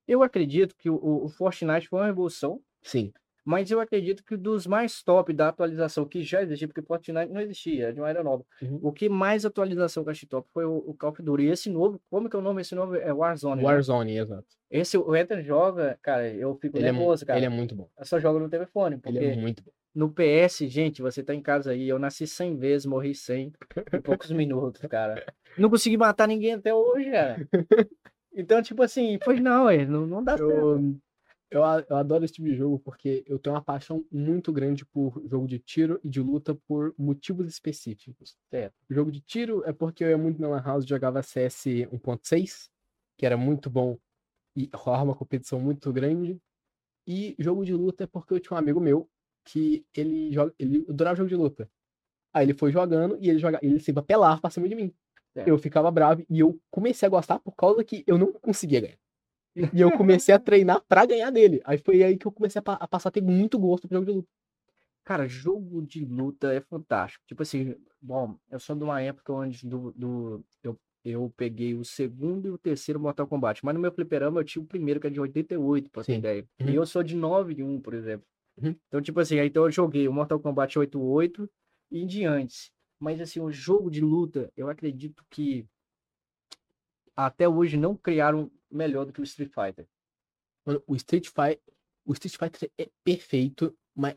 eu acredito que o, o o Fortnite foi uma revolução, Sim. Mas eu acredito que dos mais top da atualização que já existia, porque Fortnite não existia, de uma era nova. Uhum. O que mais atualização que eu achei top foi o, o Call of Duty. E esse novo, como que é o nome? Esse novo é Warzone. né? Warzone, exato. Esse o Ethan joga, cara, eu fico Ele é, nervoso, cara. ele é muito bom. Eu só jogo no telefone, Ele porque é muito bom. no PS, gente, você tá em casa aí, eu nasci 100 vezes, morri 100 em poucos minutos, cara. Não consegui matar ninguém até hoje, cara. Então, tipo assim, pois não, é, não, não dá certo. Eu, eu, adoro esse tipo de jogo porque eu tenho uma paixão muito grande por jogo de tiro e de luta por motivos específicos. Certo. Jogo de tiro é porque eu ia muito na Lan House e jogava CS 1.6, que era muito bom e rolava uma competição muito grande. E jogo de luta é porque eu tinha um amigo meu que ele joga, ele adorava jogo de luta. Aí ele foi jogando e ele joga, ele sempre apelava pra cima de mim. Certo. Eu ficava bravo e eu comecei a gostar por causa que eu não conseguia ganhar. E eu comecei a treinar pra ganhar dele. Aí foi aí que eu comecei a, pa- a passar a ter muito gosto por jogo de luta. Cara, jogo de luta é fantástico. Tipo assim, bom, eu sou de uma época onde do, do, eu, eu peguei o segundo e o terceiro Mortal Kombat. Mas no meu fliperama eu tinha o primeiro, que é de 88, pra ter Sim. ideia. Uhum. E eu sou de 91, por exemplo. Uhum. Então, tipo assim, aí então eu joguei o Mortal Kombat 88 e em diante. Mas assim, o jogo de luta, eu acredito que até hoje não criaram melhor do que o Street Fighter. Mano, o Street Fighter, o Street Fighter é perfeito, mas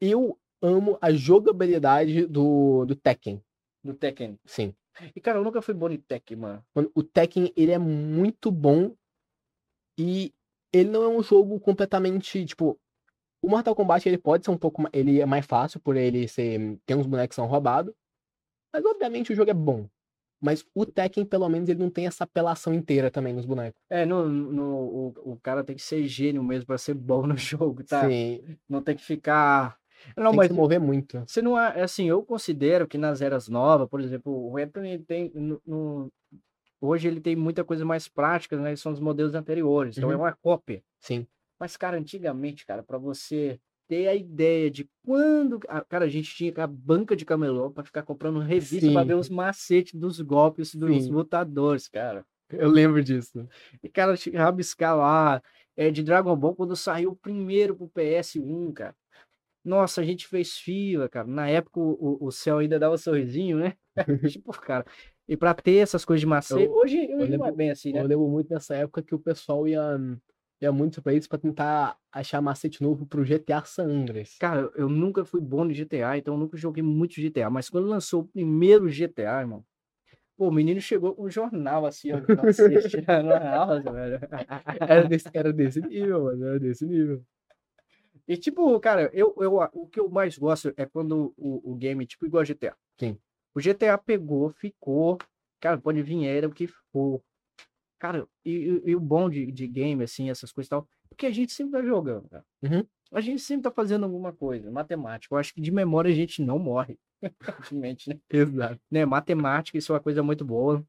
eu amo a jogabilidade do, do Tekken. Do Tekken. Sim. E, cara, eu nunca fui bom em Tekken, mano. Mano, o Tekken, ele é muito bom e ele não é um jogo completamente, tipo, o Mortal Kombat ele pode ser um pouco, ele é mais fácil por ele ser, tem uns bonecos que são roubados, mas obviamente o jogo é bom. Mas o Tekken, pelo menos, ele não tem essa apelação inteira também nos bonecos. É, no, no, o, o cara tem que ser gênio mesmo pra ser bom no jogo, tá? Sim, Não tem que ficar. Não, tem mas que se mover muito. você não é assim, eu considero que nas eras novas, por exemplo, o Anthony tem no, no- hoje ele tem muita coisa mais prática, né? São os modelos anteriores, então é Uhum. uma cópia. Sim. Mas cara, antigamente, cara, pra você ter a ideia de quando, a- cara, a gente tinha a banca de camelô pra ficar comprando revista Sim. ver os macetes dos golpes dos Sim. lutadores, cara. Eu lembro disso. E, cara, tinha que rabiscar lá. É, de Dragon Ball, quando saiu o primeiro pro PS1, cara. Nossa, a gente fez fila, cara. Na época o, o- céu ainda dava sorrisinho, né? tipo, cara. E pra ter essas coisas de macete. Eu- hoje, hoje não é lembro- bem assim, né? Eu lembro muito nessa época que o pessoal ia, ia muito pra isso pra tentar achar macete novo pro GTA San Andreas. Cara, eu nunca fui bom no GTA, então eu nunca joguei muito GTA. Mas quando lançou o primeiro GTA, irmão. Pô, o menino chegou com um jornal assim, ó, aula, velho. Era desse, era desse nível, mano. Era desse nível. E tipo, cara, eu, eu, o que eu mais gosto é quando o, o game, tipo, igual a GTA. Sim. O GTA pegou, ficou, cara, pode vir era o que for. Cara, e, e- o bom de, de game, assim, essas coisas e tal, porque a gente sempre tá jogando, cara. Uhum. A gente sempre tá fazendo alguma coisa, matemática. Eu acho que de memória a gente não morre. Praticamente, né? Exato. né? Matemática, isso é uma coisa muito boa.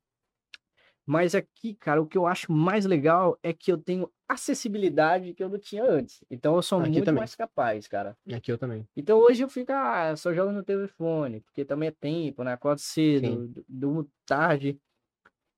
Mas aqui, cara, o que eu acho mais legal é que eu tenho acessibilidade que eu não tinha antes. Então eu sou Aqui muito também. mais capaz, cara. Aqui eu também. Então hoje eu fico, ah, só jogo no telefone, porque também é tempo, né? Acordo cedo, Sim. du- durmo tarde.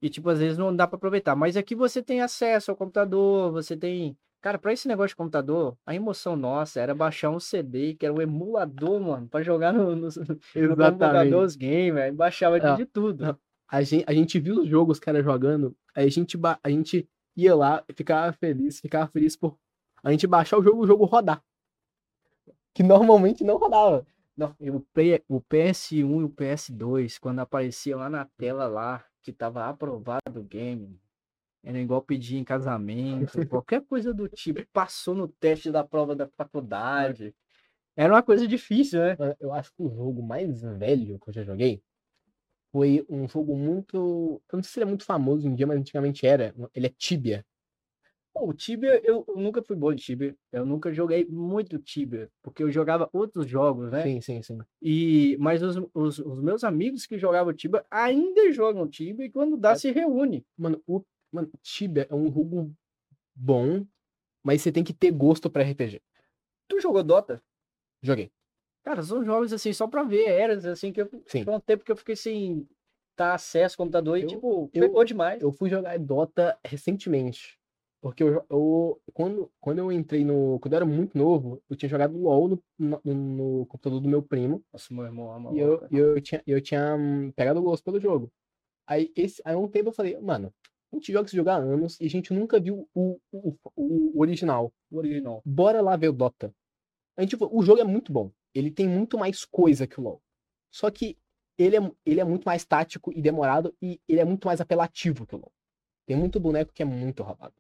E, tipo, às vezes não dá pra aproveitar. Mas aqui você tem acesso ao computador, você tem. Cara, pra esse negócio de computador, a emoção nossa era baixar um CD, que era um emulador, mano, pra jogar no, no, no computador os games, aí baixava de, Ah, de tudo. A gente, a gente viu os jogos, cara, jogando, aí a gente, a gente ia lá, ficava feliz, ficava feliz por a gente baixar o jogo, o jogo rodar. Que normalmente não rodava. Não, o, P- o PS1 e o PS2, quando aparecia lá na tela lá, que tava aprovado o game, era igual pedir em casamento, qualquer coisa do tipo, passou no teste da prova da faculdade. Era uma coisa difícil, né? Eu acho que o jogo mais velho que eu já joguei foi um jogo muito. Eu não sei se ele é muito famoso hoje em dia, mas antigamente era. Ele é Tibia. O Tibia, eu, nunca fui bom de Tibia. Eu nunca joguei muito Tibia, porque eu jogava outros jogos, né? Sim, sim, sim. E, mas os, os, os meus amigos que jogavam Tibia ainda jogam Tibia e quando dá É. se reúne. Mano, o mano, Tibia é um jogo bom, mas você tem que ter gosto pra RPG. Tu jogou Dota? Joguei. Cara, são jogos assim, só pra ver, eras assim, que eu, Sim. foi um tempo que eu fiquei sem dar acesso ao computador e, Eu- tipo, eu- pegou demais. Eu fui jogar Dota recentemente. Porque eu, eu- quando, quando eu entrei no. Quando eu era muito novo, eu tinha jogado LOL no, no, no computador do meu primo. Nossa, meu irmão ama E eu, e eu tinha, eu tinha hum, pegado gosto pelo jogo. Aí, esse, aí um tempo eu falei, mano, a gente joga esse jogo há anos e a gente nunca viu o, o, o, o original. O original. Bora lá ver o Dota. A gente, o jogo é muito bom. Ele tem muito mais coisa que o LoL. Só que ele é, ele é muito mais tático e demorado e ele é muito mais apelativo que o LoL. Tem muito boneco que é muito roubado.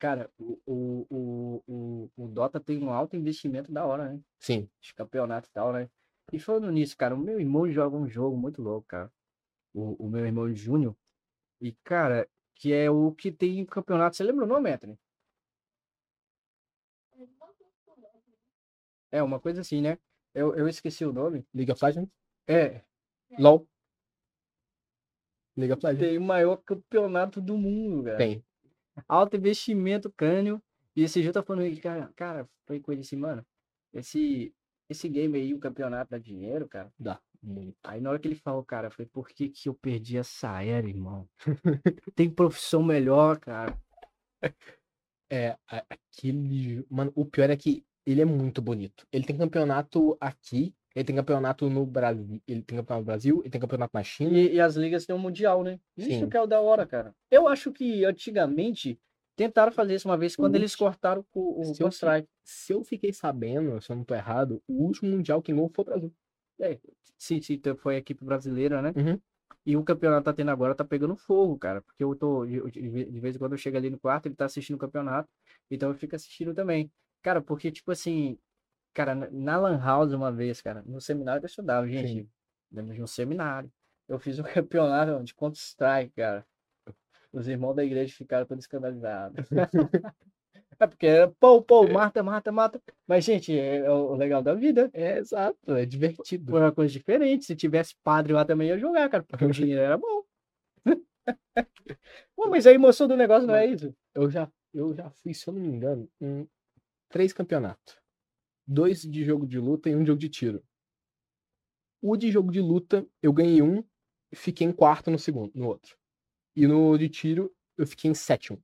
Cara, o, o, o, o, Dota tem um alto investimento da hora, né? Sim. De campeonato e tal, né? E falando nisso, cara, o meu irmão joga um jogo muito louco, cara. O, o meu irmão Júnior. E, cara, que é o que tem campeonato. Você lembra o nome, Anthony? É, uma coisa assim, né? Eu, eu esqueci o nome. League of Legends? É, LoL. League of Legends. tem o maior campeonato do mundo, cara. Tem. Alto investimento, crânio. E esse dia eu tava falando, aí, cara, cara, foi com ele assim, mano. Esse, esse game aí, o campeonato dá dinheiro, cara. Dá. Muito. Aí na hora que ele falou, cara, falei, por que que eu perdi essa era, irmão? Tem profissão melhor, cara. É, aquele. Mano, o pior é que ele é muito bonito. Ele tem campeonato aqui, ele tem campeonato no Brasil. Ele tem campeonato no Brasil, ele tem campeonato na China. E, e as ligas têm um mundial, né? Isso Sim. que é o da hora, cara. Eu acho que antigamente tentaram fazer isso uma vez quando eles cortaram o, o Se eu. Se eu fiquei sabendo, se eu não tô errado, o último mundial quem ganhou foi o Brasil. Sim, sim, então foi a equipe brasileira, né? Uhum. E o campeonato tá tendo agora tá pegando fogo, cara. Porque eu tô. eu- de vez em quando eu chego ali no quarto, ele tá assistindo o campeonato. Então eu fico assistindo também. Cara, porque, tipo assim. Cara, na- Lan House uma vez, cara, no seminário que eu estudava, gente. Dentro de um seminário. Eu fiz um campeonato de Counter-Strike, cara. Os irmãos da igreja ficaram todos escandalizados. é porque era pô, pô, mata, mata, mata. Mas, gente, é, é o legal da vida. É, exato, é divertido. Foi uma coisa diferente. Se tivesse padre lá também ia jogar, cara, porque o dinheiro era bom. Pô, mas a emoção do negócio não é isso. Eu já, eu já fui, se eu não me engano, em três campeonatos. Dois de jogo de luta e um de jogo de tiro. O de jogo de luta, eu ganhei um e fiquei em quarto no segundo, no outro. E no de tiro, eu fiquei em sétimo.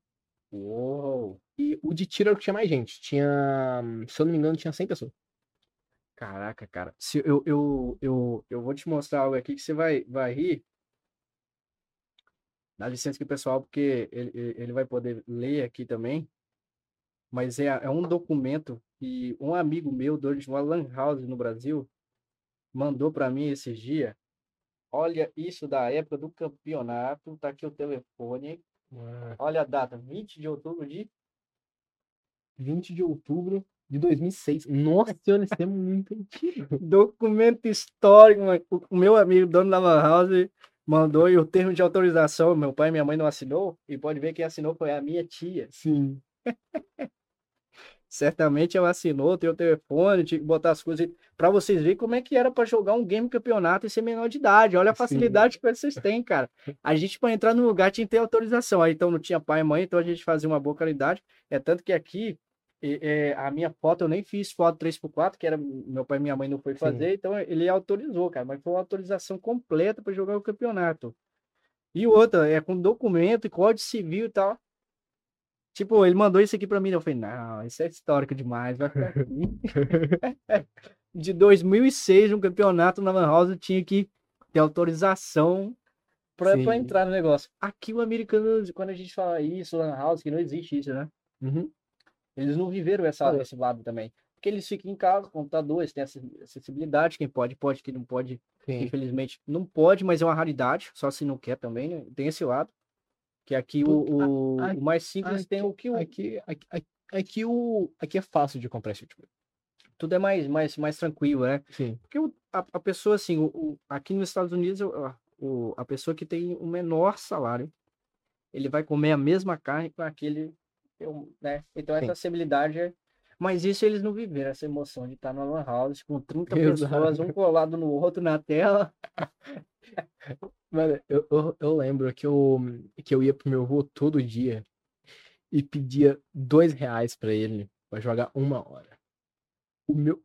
Uou. E o de tiro era o que tinha mais gente. Tinha, se eu não me engano, tinha 100 pessoas. Caraca, cara. Se eu, eu, eu, eu vou te mostrar algo aqui que você vai, vai rir. Dá licença aqui, pessoal, porque ele, ele vai poder ler aqui também. Mas é, é um documento que um amigo meu, dono de uma Lan House no Brasil, mandou para mim esses dias. Olha isso da época do campeonato. Tá aqui o telefone. Olha a data, 20 de outubro de 20 de outubro de 2006. Nossa senhora, isso é muito antigo. Documento histórico, mano. O o meu amigo, dono da Lan House, mandou e o termo de autorização, meu pai e minha mãe não assinou, e pode ver quem assinou foi a minha tia. Sim. certamente ela assinou, tem o telefone, tinha que botar as coisas para vocês verem como é que era para jogar um game campeonato e ser menor de idade. Olha a facilidade Sim. que vocês têm, cara. A gente para entrar no lugar tinha que ter autorização. Aí então não tinha pai e mãe, então a gente fazia uma boa qualidade. É tanto que aqui é, a minha foto eu nem fiz foto 3x4, que era meu pai e minha mãe não foi fazer, Sim. então ele autorizou, cara, mas foi uma autorização completa para jogar o campeonato. E outra, é com documento e código civil e tal. Tipo, ele mandou isso aqui para mim, eu falei, não, isso é histórico demais, vai ficar aqui. De 2006, um campeonato na Lan House tinha que ter autorização para entrar no negócio. Aqui o americano, quando a gente fala isso, Lan House, que não existe isso, né? Uhum. Eles não viveram essa, é. esse lado também. Porque eles ficam em casa, computadores, tem acessibilidade, quem pode, pode, quem não pode, Sim. infelizmente, não pode, mas é uma raridade, só se não quer também, né? Tem esse lado. Que aqui o, o, o mais simples aqui, tem o que o. Aqui, aqui, aqui, o, aqui é fácil de comprar esse tipo. Tudo é mais, mais, mais tranquilo, né? Sim. Porque o, a, a pessoa, assim, o, o, aqui nos Estados Unidos, o, a pessoa que tem o menor salário, ele vai comer a mesma carne com aquele né? Então essa Sim. acessibilidade é... Mas isso eles não viveram, essa emoção de estar na Lan House com 30 Exato. pessoas, um colado no outro na tela. Mano, eu, eu, eu, lembro que eu, que eu ia pro meu avô todo dia e pedia dois reais pra ele pra jogar uma hora. O meu...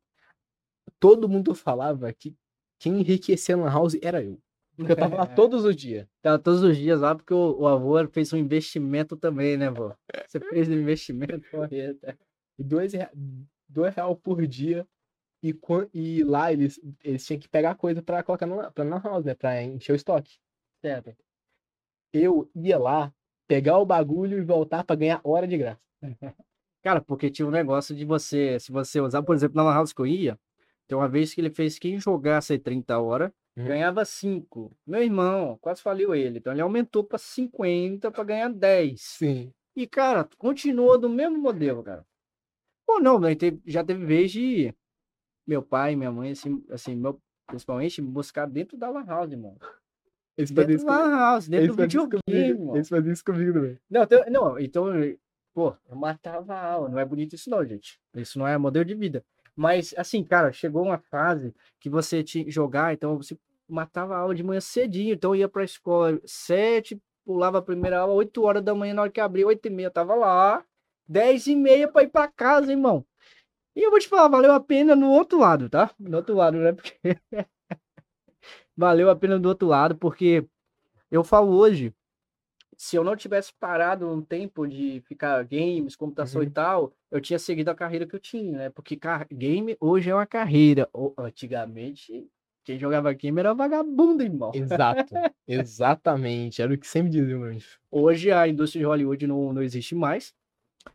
Todo mundo falava que quem enriquecia na House era eu. Porque eu tava lá todos os dias. Tava todos os dias lá, porque o, o avô fez um investimento também, né, vô? Você fez um investimento correto. E dois, dois reais por dia. E, e lá eles, eles tinham que pegar coisa pra colocar na, pra na house, né? Pra encher o estoque. Certo. Eu ia lá, pegar o bagulho e voltar pra ganhar hora de graça. Cara, porque tinha um negócio de você, se você usar, por exemplo, na house que eu ia, tem uma vez que ele fez quem jogasse 30 horas, Uhum. Ganhava 5. Meu irmão, quase faliu ele. Então ele aumentou para 50 para ganhar 10. Sim. E, cara, continua do mesmo modelo, cara. Ou não, né? já teve vez de meu pai, minha mãe, assim, assim meu, principalmente, buscar dentro da Lan House, irmão. Eles dentro da Lan House, dentro do videogame, Eles faziam isso comigo também. Não, não, então, pô, eu matava a aula. Não é bonito isso não, gente. Isso não é modelo de vida. Mas, assim, cara, chegou uma fase que você tinha que jogar, então você matava a aula de manhã cedinho, então ia pra escola sete, pulava a primeira aula, oito horas da manhã, na hora que abria, oito e meia, tava lá, dez e meia pra ir pra casa, irmão. E eu vou te falar, valeu a pena no outro lado, tá? No outro lado, né? Porque... valeu a pena do outro lado, porque eu falo hoje, se eu não tivesse parado um tempo de ficar games, computação uhum. e tal, eu tinha seguido a carreira que eu tinha, né? Porque game hoje é uma carreira. Antigamente, quem jogava game era vagabundo, irmão. Exato. Exatamente. Era o que sempre diziam, Hoje a indústria de Hollywood não, não existe mais.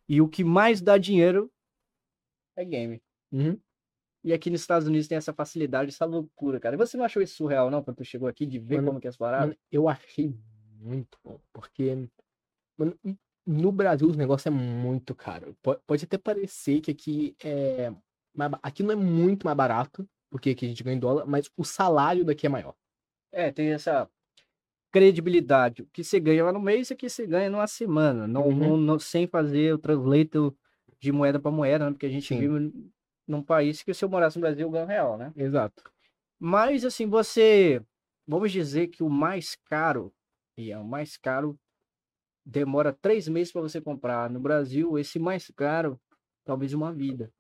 E o que mais dá dinheiro é game. Uhum. E aqui nos Estados Unidos tem essa facilidade, essa loucura, cara. E você não achou isso surreal, não, quando tu chegou aqui, de ver mano, como que é as paradas? eu achei muito bom, porque mano, no Brasil os negócios é muito caro. Pode até parecer que aqui é. Aqui não é muito mais barato, porque aqui a gente ganha em dólar, mas o salário daqui é maior. É, tem essa credibilidade. O que você ganha lá no mês, aqui você ganha numa semana. Não, uhum. não, não sem fazer o translate de moeda para moeda, né? Porque a gente Sim. vive num país que se eu morasse no Brasil, eu ganho real, né? Exato. Mas, assim, você... Vamos dizer que o mais caro e é o mais caro, demora três meses para você comprar. No Brasil, esse mais caro, talvez uma vida.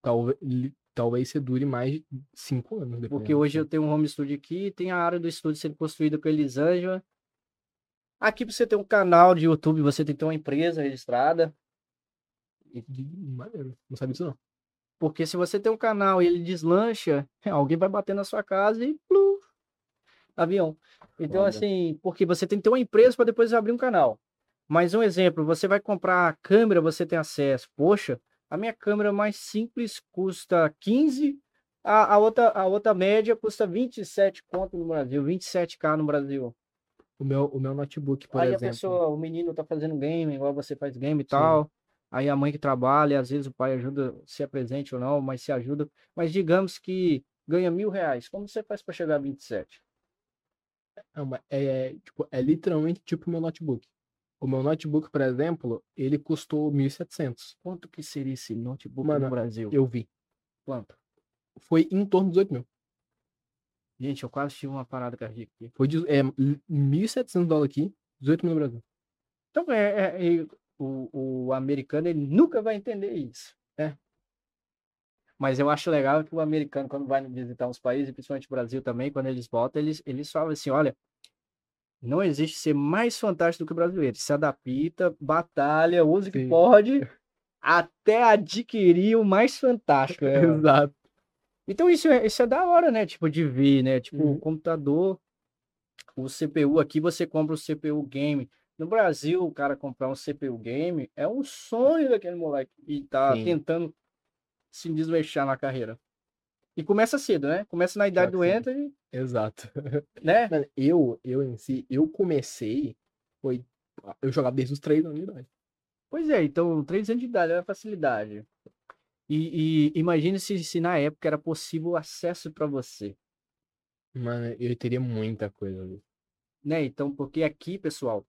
Talvez, talvez você dure mais de cinco anos. Porque hoje eu tenho um home studio aqui, tem a área do estúdio sendo construída com Elisângela. Aqui você ter um canal de YouTube, você tem que ter uma empresa registrada. Maneiro, não sabe disso não. Porque se você tem um canal e ele deslancha, alguém vai bater na sua casa e plum, avião. Então, Olha. assim, porque você tem que ter uma empresa para depois abrir um canal. Mas um exemplo, você vai comprar a câmera, você tem acesso. Poxa, a minha câmera mais simples custa 15, a, a, outra, a outra média custa 27 conto no Brasil, 27k no Brasil. O meu, o meu notebook, por Aí exemplo. Aí a pessoa, o menino tá fazendo game, igual você faz game e tal. Aí a mãe que trabalha, às vezes o pai ajuda, se é presente ou não, mas se ajuda. Mas digamos que ganha mil reais. Como você faz para chegar a 27? É, é, tipo, é literalmente tipo meu notebook. O meu notebook, por exemplo, ele custou 1.700. Quanto que seria esse notebook Mano, no Brasil? Eu vi. Quanto? Foi em torno de 18 mil. Gente, eu quase tive uma parada cardíaca aqui. Foi de, é, 1.700 dólares aqui, 18 mil no Brasil. Então, é, é- é- o, o americano ele nunca vai entender isso. É. Mas eu acho legal que o americano, quando vai visitar uns países, principalmente o Brasil também, quando eles voltam, eles, eles falam assim: olha, não existe ser mais fantástico do que o brasileiro. Se adapta, batalha, usa o que pode, até adquirir o mais fantástico. né? Exato. Então isso é, isso é da hora, né? Tipo, de ver, né? Tipo, Uhum. o computador, o CPU aqui, você compra o CPU game. No Brasil, o cara comprar um CPU game é um sonho daquele moleque e tá Sim. tentando se desleixar na carreira. E começa cedo, né? Começa na idade do. Anthony, Exato. né? Mano, eu, eu em si, eu comecei, foi, eu jogava desde os 3 anos de idade. Pois é, então, três anos de idade era facilidade. E, e imagine se, se na época era possível acesso para você. Mano, eu teria muita coisa ali. né? Então, porque aqui, pessoal,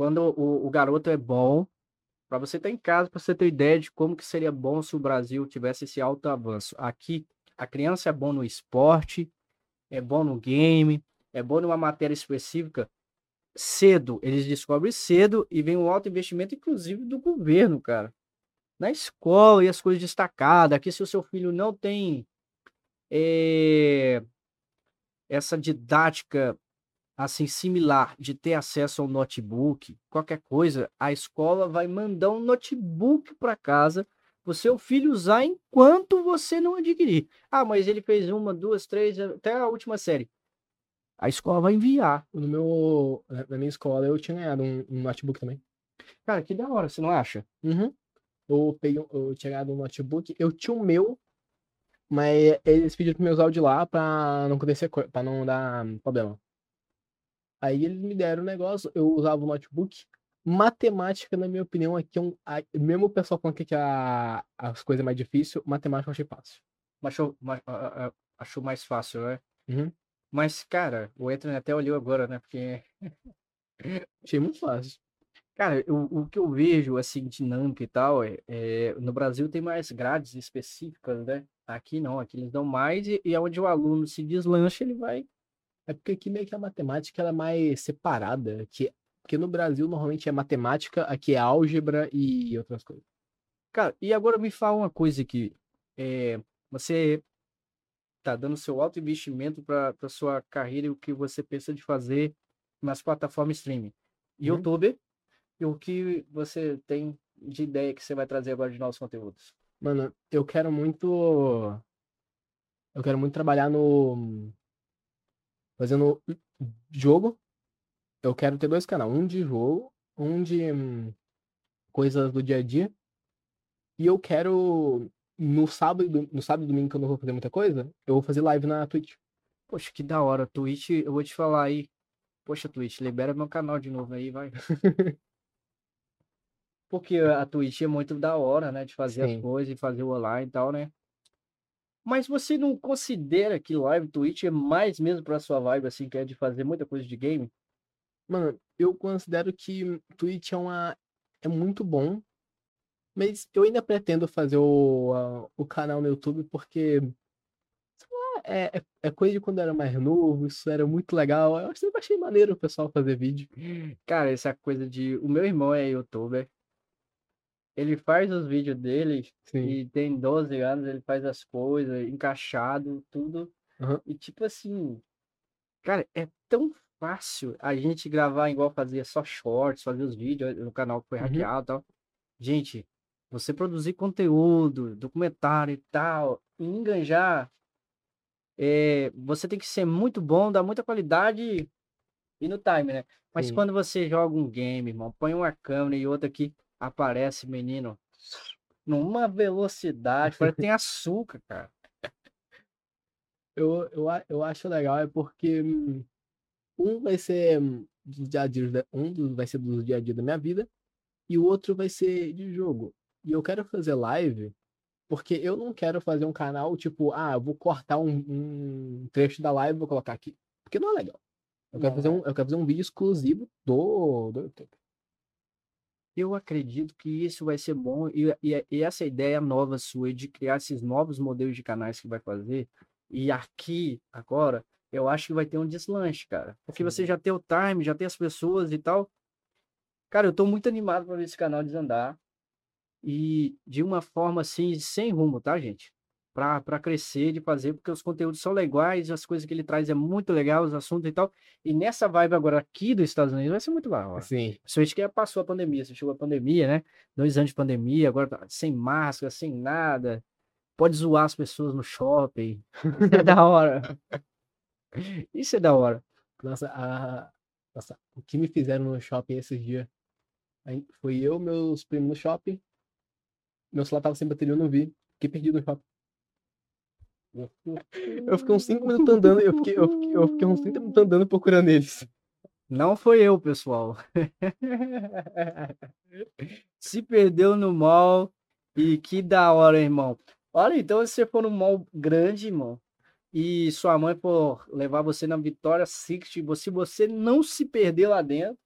quando o, o garoto é bom, para você estar em casa, para você ter ideia de como que seria bom se o Brasil tivesse esse alto avanço. Aqui, a criança é bom no esporte, é bom no game, é bom numa matéria específica. Cedo, eles descobrem cedo e vem um alto investimento, inclusive do governo, cara. Na escola e as coisas destacadas. Aqui, se o seu filho não tem eh, essa didática assim similar de ter acesso ao notebook, qualquer coisa, a escola vai mandar um notebook para casa para o seu filho usar enquanto você não adquirir. Ah, mas ele fez uma, duas, três, até a última série. A escola vai enviar. No meu, na na minha escola eu tinha ganhado um, um notebook também. Cara, que da hora, você não acha? Uhum. Eu peguei, eu tinha ganhado um notebook, eu tinha o meu, mas eles pediram pra eu usar o de lá pra não acontecer, pra não dar problema. Aí eles me deram o negócio, eu usava o notebook. Matemática, na minha opinião, aqui é um. a- Mesmo o pessoal falando que a, as coisas é mais difícil, matemática eu achei fácil. Achou, achou mais fácil, né? Uhum. Mas, cara, o Ethan até olhou agora, né? Porque Achei muito fácil. Cara, o, o que eu vejo, assim, dinâmica e tal, é, é, no Brasil tem mais grades específicas, né? Aqui não, aqui eles dão mais e, e onde o aluno se deslancha, ele vai. É porque aqui meio que a matemática ela é mais separada. Que, porque no Brasil normalmente é matemática, aqui é álgebra e outras coisas. Cara, e agora me fala uma coisa aqui. É, você tá dando seu alto investimento para sua carreira e o que você pensa de fazer nas plataformas streaming. Uhum. YouTube, e o que você tem de ideia que você vai trazer agora de novos conteúdos? Mano, eu quero muito. Eu quero muito trabalhar no. Fazendo jogo. Eu quero ter dois canais. Um de jogo, um de hum, coisas do dia a dia. E eu quero. No sábado, e no sábado e domingo que eu não vou fazer muita coisa, eu vou fazer live na Twitch. Poxa, que da hora. Twitch, eu vou te falar aí. Poxa, Twitch, libera meu canal de novo aí, vai. Porque a Twitch é muito da hora, né? De fazer Sim. as coisas e fazer o online e tal, né? Mas você não considera que live Twitch é mais mesmo pra sua vibe, assim, que é de fazer muita coisa de game? Mano, eu considero que Twitch é uma. É muito bom. Mas eu ainda pretendo fazer o, a- o canal no YouTube porque. sei lá, É, é, é coisa de quando eu era mais novo, isso era muito legal. Eu sempre achei maneiro o pessoal fazer vídeo. Cara, essa coisa de. O meu irmão é youtuber. Ele faz os vídeos dele Sim. e tem 12 anos, ele faz as coisas, encaixado, tudo. Aham. E tipo assim, cara, é tão fácil a gente gravar igual fazia só shorts, fazer os vídeos no canal que foi Uhum. hackeado e tal. Gente, você produzir conteúdo, documentário e tal, e enganjar, é, você tem que ser muito bom, dar muita qualidade e no time, né? Mas Sim. quando você joga um game, irmão, põe uma câmera e outra aqui, aparece, menino, numa velocidade, parece que tem açúcar, cara. Eu, eu, eu acho legal é porque hum, um vai ser dos dia a dia, da- um dos vai ser dos dia a dia da minha vida e o outro vai ser de jogo. E eu quero fazer live porque eu não quero fazer um canal tipo, ah, eu vou cortar um, um trecho da live e vou colocar aqui. Porque não é legal. Eu quero, fazer um, eu quero fazer um vídeo exclusivo do, do YouTube. Eu acredito que isso vai ser bom e, e, e essa ideia nova sua de criar esses novos modelos de canais que vai fazer, e aqui, agora, eu acho que vai ter um deslanche, cara. Porque você Sim. já tem o time, já tem as pessoas e tal. Cara, eu tô muito animado para ver esse canal desandar. E de uma forma assim, sem rumo, tá, gente? Pra crescer, de fazer, porque os conteúdos são legais, as coisas que ele traz é muito legal, os assuntos e tal. E nessa vibe agora aqui dos Estados Unidos vai ser muito da hora. Sim. Principalmente que passou a pandemia, você chegou a pandemia, né? Dois anos de pandemia, agora tá sem máscara, sem nada. Pode zoar as pessoas no shopping. Isso é da hora. Isso é da hora. Nossa, a... Nossa, o que me fizeram no shopping esses dias? Foi eu, meus primos no shopping. Meu celular tava sem bateria, eu não vi. Fiquei perdido no shopping. Eu fiquei uns 5 minutos andando, eu fiquei, eu, fiquei, eu fiquei uns 30 minutos andando procurando eles. Não foi eu, pessoal. Se perdeu no mall. E que da hora, irmão. Olha, então se você for num mall grande, irmão, e sua mãe for levar você na Vitória vo- se você não se perder lá dentro,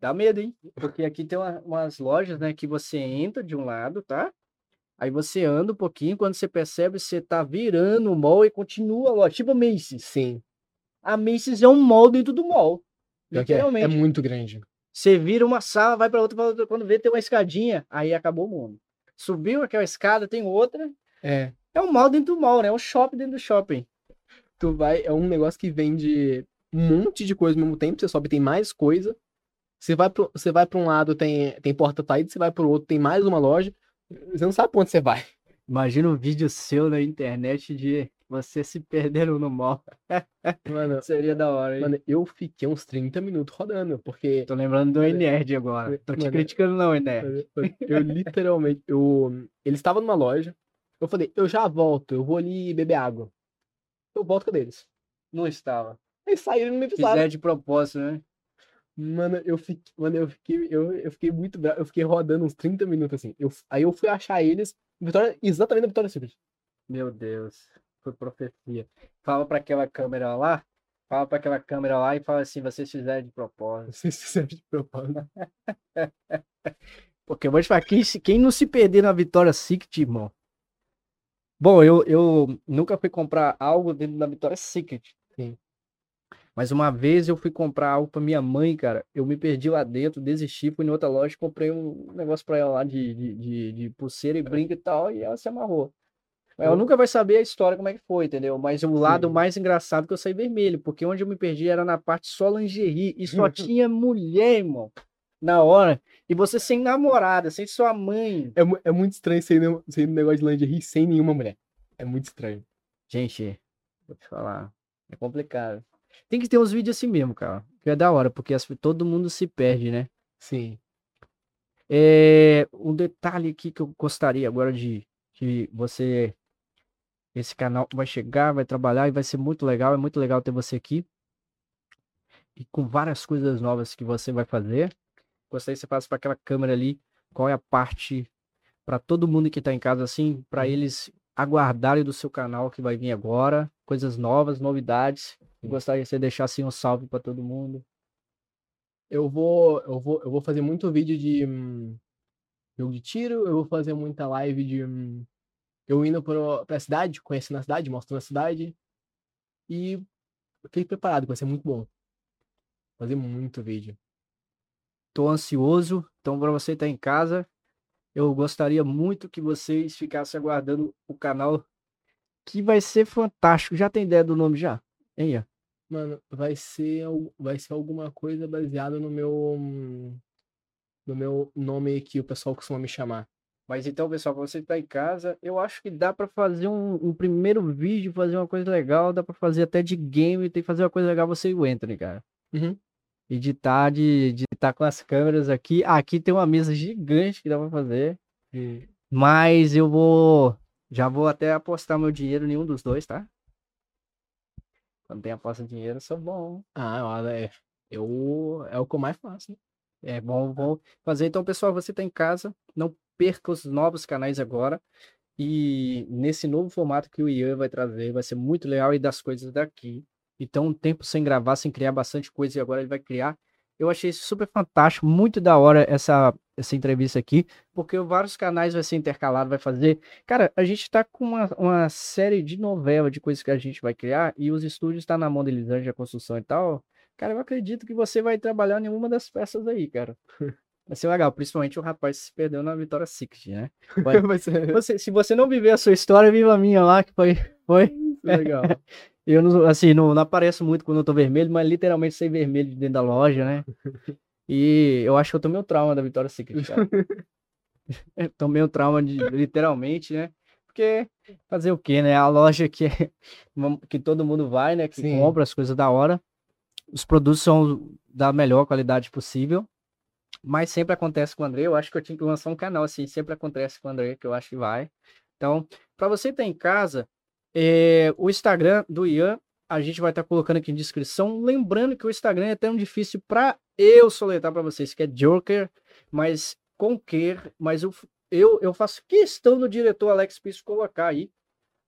dá medo, hein? Porque aqui tem uma- umas lojas, né, que você entra de um lado, tá? Aí você anda um pouquinho, quando você percebe, você tá virando o mall e continua loja, tipo a Macy's. Sim. A Macy's é um mall dentro do mall. Que é, é Literalmente. muito grande. Você vira uma sala, vai para outra, pra outra, quando vê tem uma escadinha, aí acabou o mundo. Subiu aquela escada, tem outra. É. É um mall dentro do mall, né? É um shopping dentro do shopping. Tu vai, é um negócio que vende um monte de coisa ao mesmo tempo, você sobe, tem mais coisa. Você vai pro, você vai para um lado, tem, tem porta saída, você vai pro outro, tem mais uma loja. Você não sabe pra onde você vai. Imagina um vídeo seu na internet de você se perdendo no mall. Mano, Seria da hora, hein? mano, eu fiquei uns 30 minutos rodando, porque Tô lembrando do Nerd agora. Tô te Mano, criticando não, Nerd. eu, eu literalmente, eu, ele estava numa loja, eu falei, eu já volto, eu vou ali beber água. Eu volto com eles. Não estava. Eles saíram e me avisaram. Fizer de propósito, né? Mano, eu fiquei, mano, eu fiquei, eu, eu fiquei muito bravo. Eu fiquei rodando uns 30 minutos assim. Eu, aí eu fui achar eles, Vitória, exatamente na Vitória Secret. Meu Deus. Foi profecia. Fala pra aquela câmera lá. Fala pra aquela câmera lá e fala assim, vocês fizeram de propósito. Vocês fizeram de propósito. Porque eu vou te falar, quem, quem não se perder na Vitória Secret, irmão. Bom, eu, eu nunca fui comprar algo dentro da Vitória Secret. Mas uma vez eu fui comprar algo pra minha mãe, cara. Eu me perdi lá dentro, desisti, fui em outra loja, comprei um negócio pra ela lá de, de, de, de pulseira e brinco e tal, e ela se amarrou. Ela nunca vai saber a história como é que foi, entendeu? Mas o lado Sim. mais engraçado é que eu saí vermelho, porque onde eu me perdi era na parte só lingerie e só tinha mulher, irmão, na hora. E você sem namorada, sem sua mãe. É, é muito estranho ser no negócio de lingerie sem nenhuma mulher. É muito estranho. Gente, vou te falar, é complicado. Tem que ter uns vídeos assim mesmo, cara, que é da hora, porque as- todo mundo se perde, né? Sim. É, um detalhe aqui que eu gostaria agora de, de você. Esse canal vai chegar, vai trabalhar e vai ser muito legal. É muito legal ter você aqui. E com várias coisas novas que você vai fazer. Gostaria que você passe para aquela câmera ali. Qual é a parte para todo mundo que está em casa, assim, para Uhum. eles aguardarem do seu canal que vai vir agora. Coisas novas, novidades. Gostaria que você deixasse um salve para todo mundo. Eu vou, eu vou, eu vou fazer muito vídeo de hum, jogo de tiro, eu vou fazer muita live de hum, eu indo pro, pra cidade, conhecendo a cidade, mostrando a cidade. E fiquei preparado, vai ser muito bom. Fazer muito vídeo. Tô ansioso, então para você que tá em casa, eu gostaria muito que vocês ficassem aguardando o canal que vai ser fantástico. Já tem ideia do nome já? Hein, ó? Mano, vai ser, vai ser alguma coisa baseada no meu no meu nome que o pessoal costuma me chamar. Mas então, pessoal, pra você que tá em casa, eu acho que dá para fazer um, um primeiro vídeo, fazer uma coisa legal, dá para fazer até de game, tem que fazer uma coisa legal você e o Anthony, cara. Uhum. Editar de, de tá com as câmeras aqui. Ah, aqui tem uma mesa gigante que dá para fazer. Mas eu vou. Já vou até apostar meu dinheiro em nenhum dos dois, tá? Quando tem aposta de dinheiro, eu sou bom. Ah, olha, é, eu é o que eu mais faço. né? É bom, bom fazer. Então, pessoal, você tá em casa, não perca os novos canais agora. E nesse novo formato que o Ian vai trazer, vai ser muito legal e das coisas daqui. Então, um tempo sem gravar, sem criar bastante coisa, e agora ele vai criar. Eu achei isso super fantástico, muito da hora essa, essa entrevista aqui, porque vários canais vai ser intercalado, vai fazer. Cara, a gente tá com uma, uma série de novela de coisas que a gente vai criar, e os estúdios tá na mão da Elisângela, a construção e tal. Cara, eu acredito que você vai trabalhar em uma das peças aí, cara. Vai ser legal, principalmente o rapaz se perdeu na Vitória Secret, né? Vai- Você, se você não viver a sua história, viva a minha lá, que foi. foi. legal. Eu não, assim, não, não apareço muito quando eu tô vermelho, mas literalmente sei vermelho de dentro da loja, né? E eu acho que eu tomei o trauma da Vitória Secret, cara. Tomei o trauma de, literalmente, né? Porque fazer o quê, né? A loja que, é- que todo mundo vai, né? Que Sim. compra as coisas da hora. Os produtos são da melhor qualidade possível. Mas sempre acontece com o André. Eu acho que eu tinha que lançar um canal assim. Sempre acontece com o André, que eu acho que vai. Então, para você estar em casa, é, o Instagram do Ian, a gente vai estar colocando aqui em descrição. Lembrando que o Instagram é tão difícil para eu soletrar para vocês, que é Joker, mas com que, mas eu, eu, eu faço questão do diretor Alex Pisso colocar aí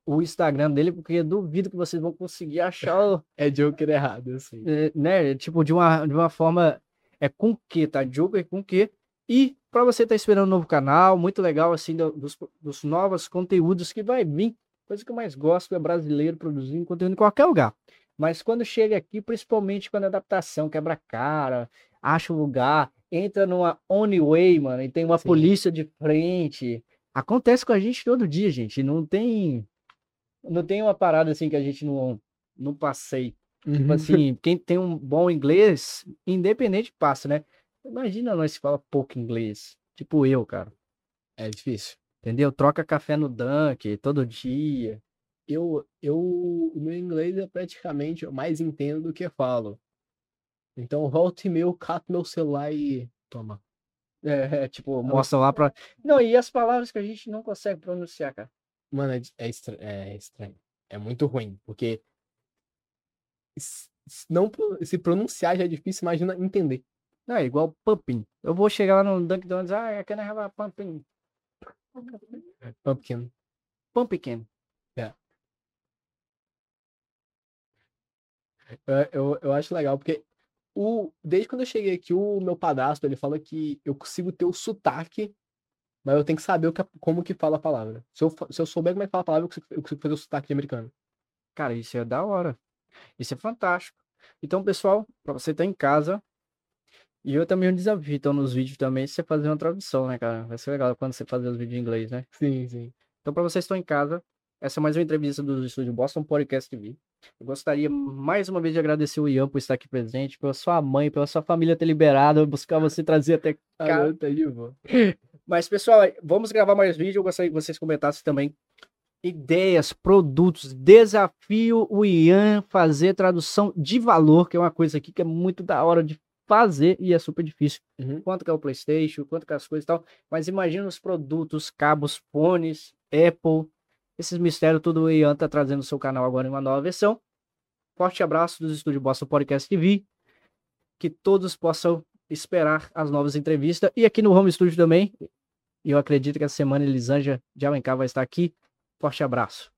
o Instagram dele, porque eu duvido que vocês vão conseguir achar o, É Joker errado, assim. é, né? Tipo, de uma, de uma forma. É com que, tá? Joker com que. E para você estar esperando um novo canal, muito legal, assim, do- dos, dos novos conteúdos que vai vir. Coisa que eu mais gosto é brasileiro produzindo conteúdo em qualquer lugar. Mas quando chega aqui, principalmente quando é adaptação, quebra a cara, acha um lugar, entra numa Only mano, e tem uma Sim. polícia de frente. Acontece com a gente todo dia, gente. Não tem. Não tem uma parada assim que a gente não, não passei. Tipo Uhum. assim, quem tem um bom inglês, independente passa, né? Imagina nós que fala pouco inglês. Tipo eu, cara. É difícil. Entendeu? Troca café no Dunk todo dia. Eu, eu, o meu inglês é praticamente eu mais entendo do que falo. Então, volta e meia, eu cato meu celular e toma. É, é, tipo, mostra lá pra. Não, e as palavras que a gente não consegue pronunciar, cara. Mano, é, é estra- é estranho. É muito ruim, porque não se pronunciar já é difícil, imagina entender. Não, é igual pumping. Eu vou chegar lá no Dunkin' Donuts, ah, can I have a pumping? Pumpkin. Pumpkin. Eu, eu, eu acho legal, porque o, desde quando eu cheguei aqui, o meu padrasto, ele fala que eu consigo ter o sotaque, mas eu tenho que saber o que, como que fala a palavra. Se eu, se eu souber como é que fala a palavra, eu consigo, eu consigo fazer o sotaque de americano. Cara, isso é da hora. Isso é fantástico. Então, pessoal, pra você estar em casa, e eu também um desafio, então, nos vídeos também, você fazer uma tradução, né, cara? Vai ser legal quando você fazer os vídeos em inglês, né? Sim, sim. Então, para vocês que estão em casa, essa é mais uma entrevista do Estúdio Boston Podcast TV. Eu gostaria mais uma vez de agradecer o Ian por estar aqui presente, pela sua mãe, pela sua família ter liberado, buscar você trazer até cá. Agora tá. Mas, pessoal, vamos gravar mais vídeo. Eu gostaria que vocês comentassem também ideias, produtos, desafio o Ian fazer tradução de valor, que é uma coisa aqui que é muito da hora de fazer e é super difícil. Uhum. Quanto que é o PlayStation, quanto que é as coisas e tal. Mas imagina os produtos, cabos, fones, Apple, esses mistérios, tudo o Ian tá trazendo no seu canal agora em uma nova versão. Forte abraço dos Estúdio Boston Podcast TV. Que todos possam esperar as novas entrevistas. E aqui no Home Studio também. E eu acredito que essa semana Elisângela de Alencar vai estar aqui. Forte abraço.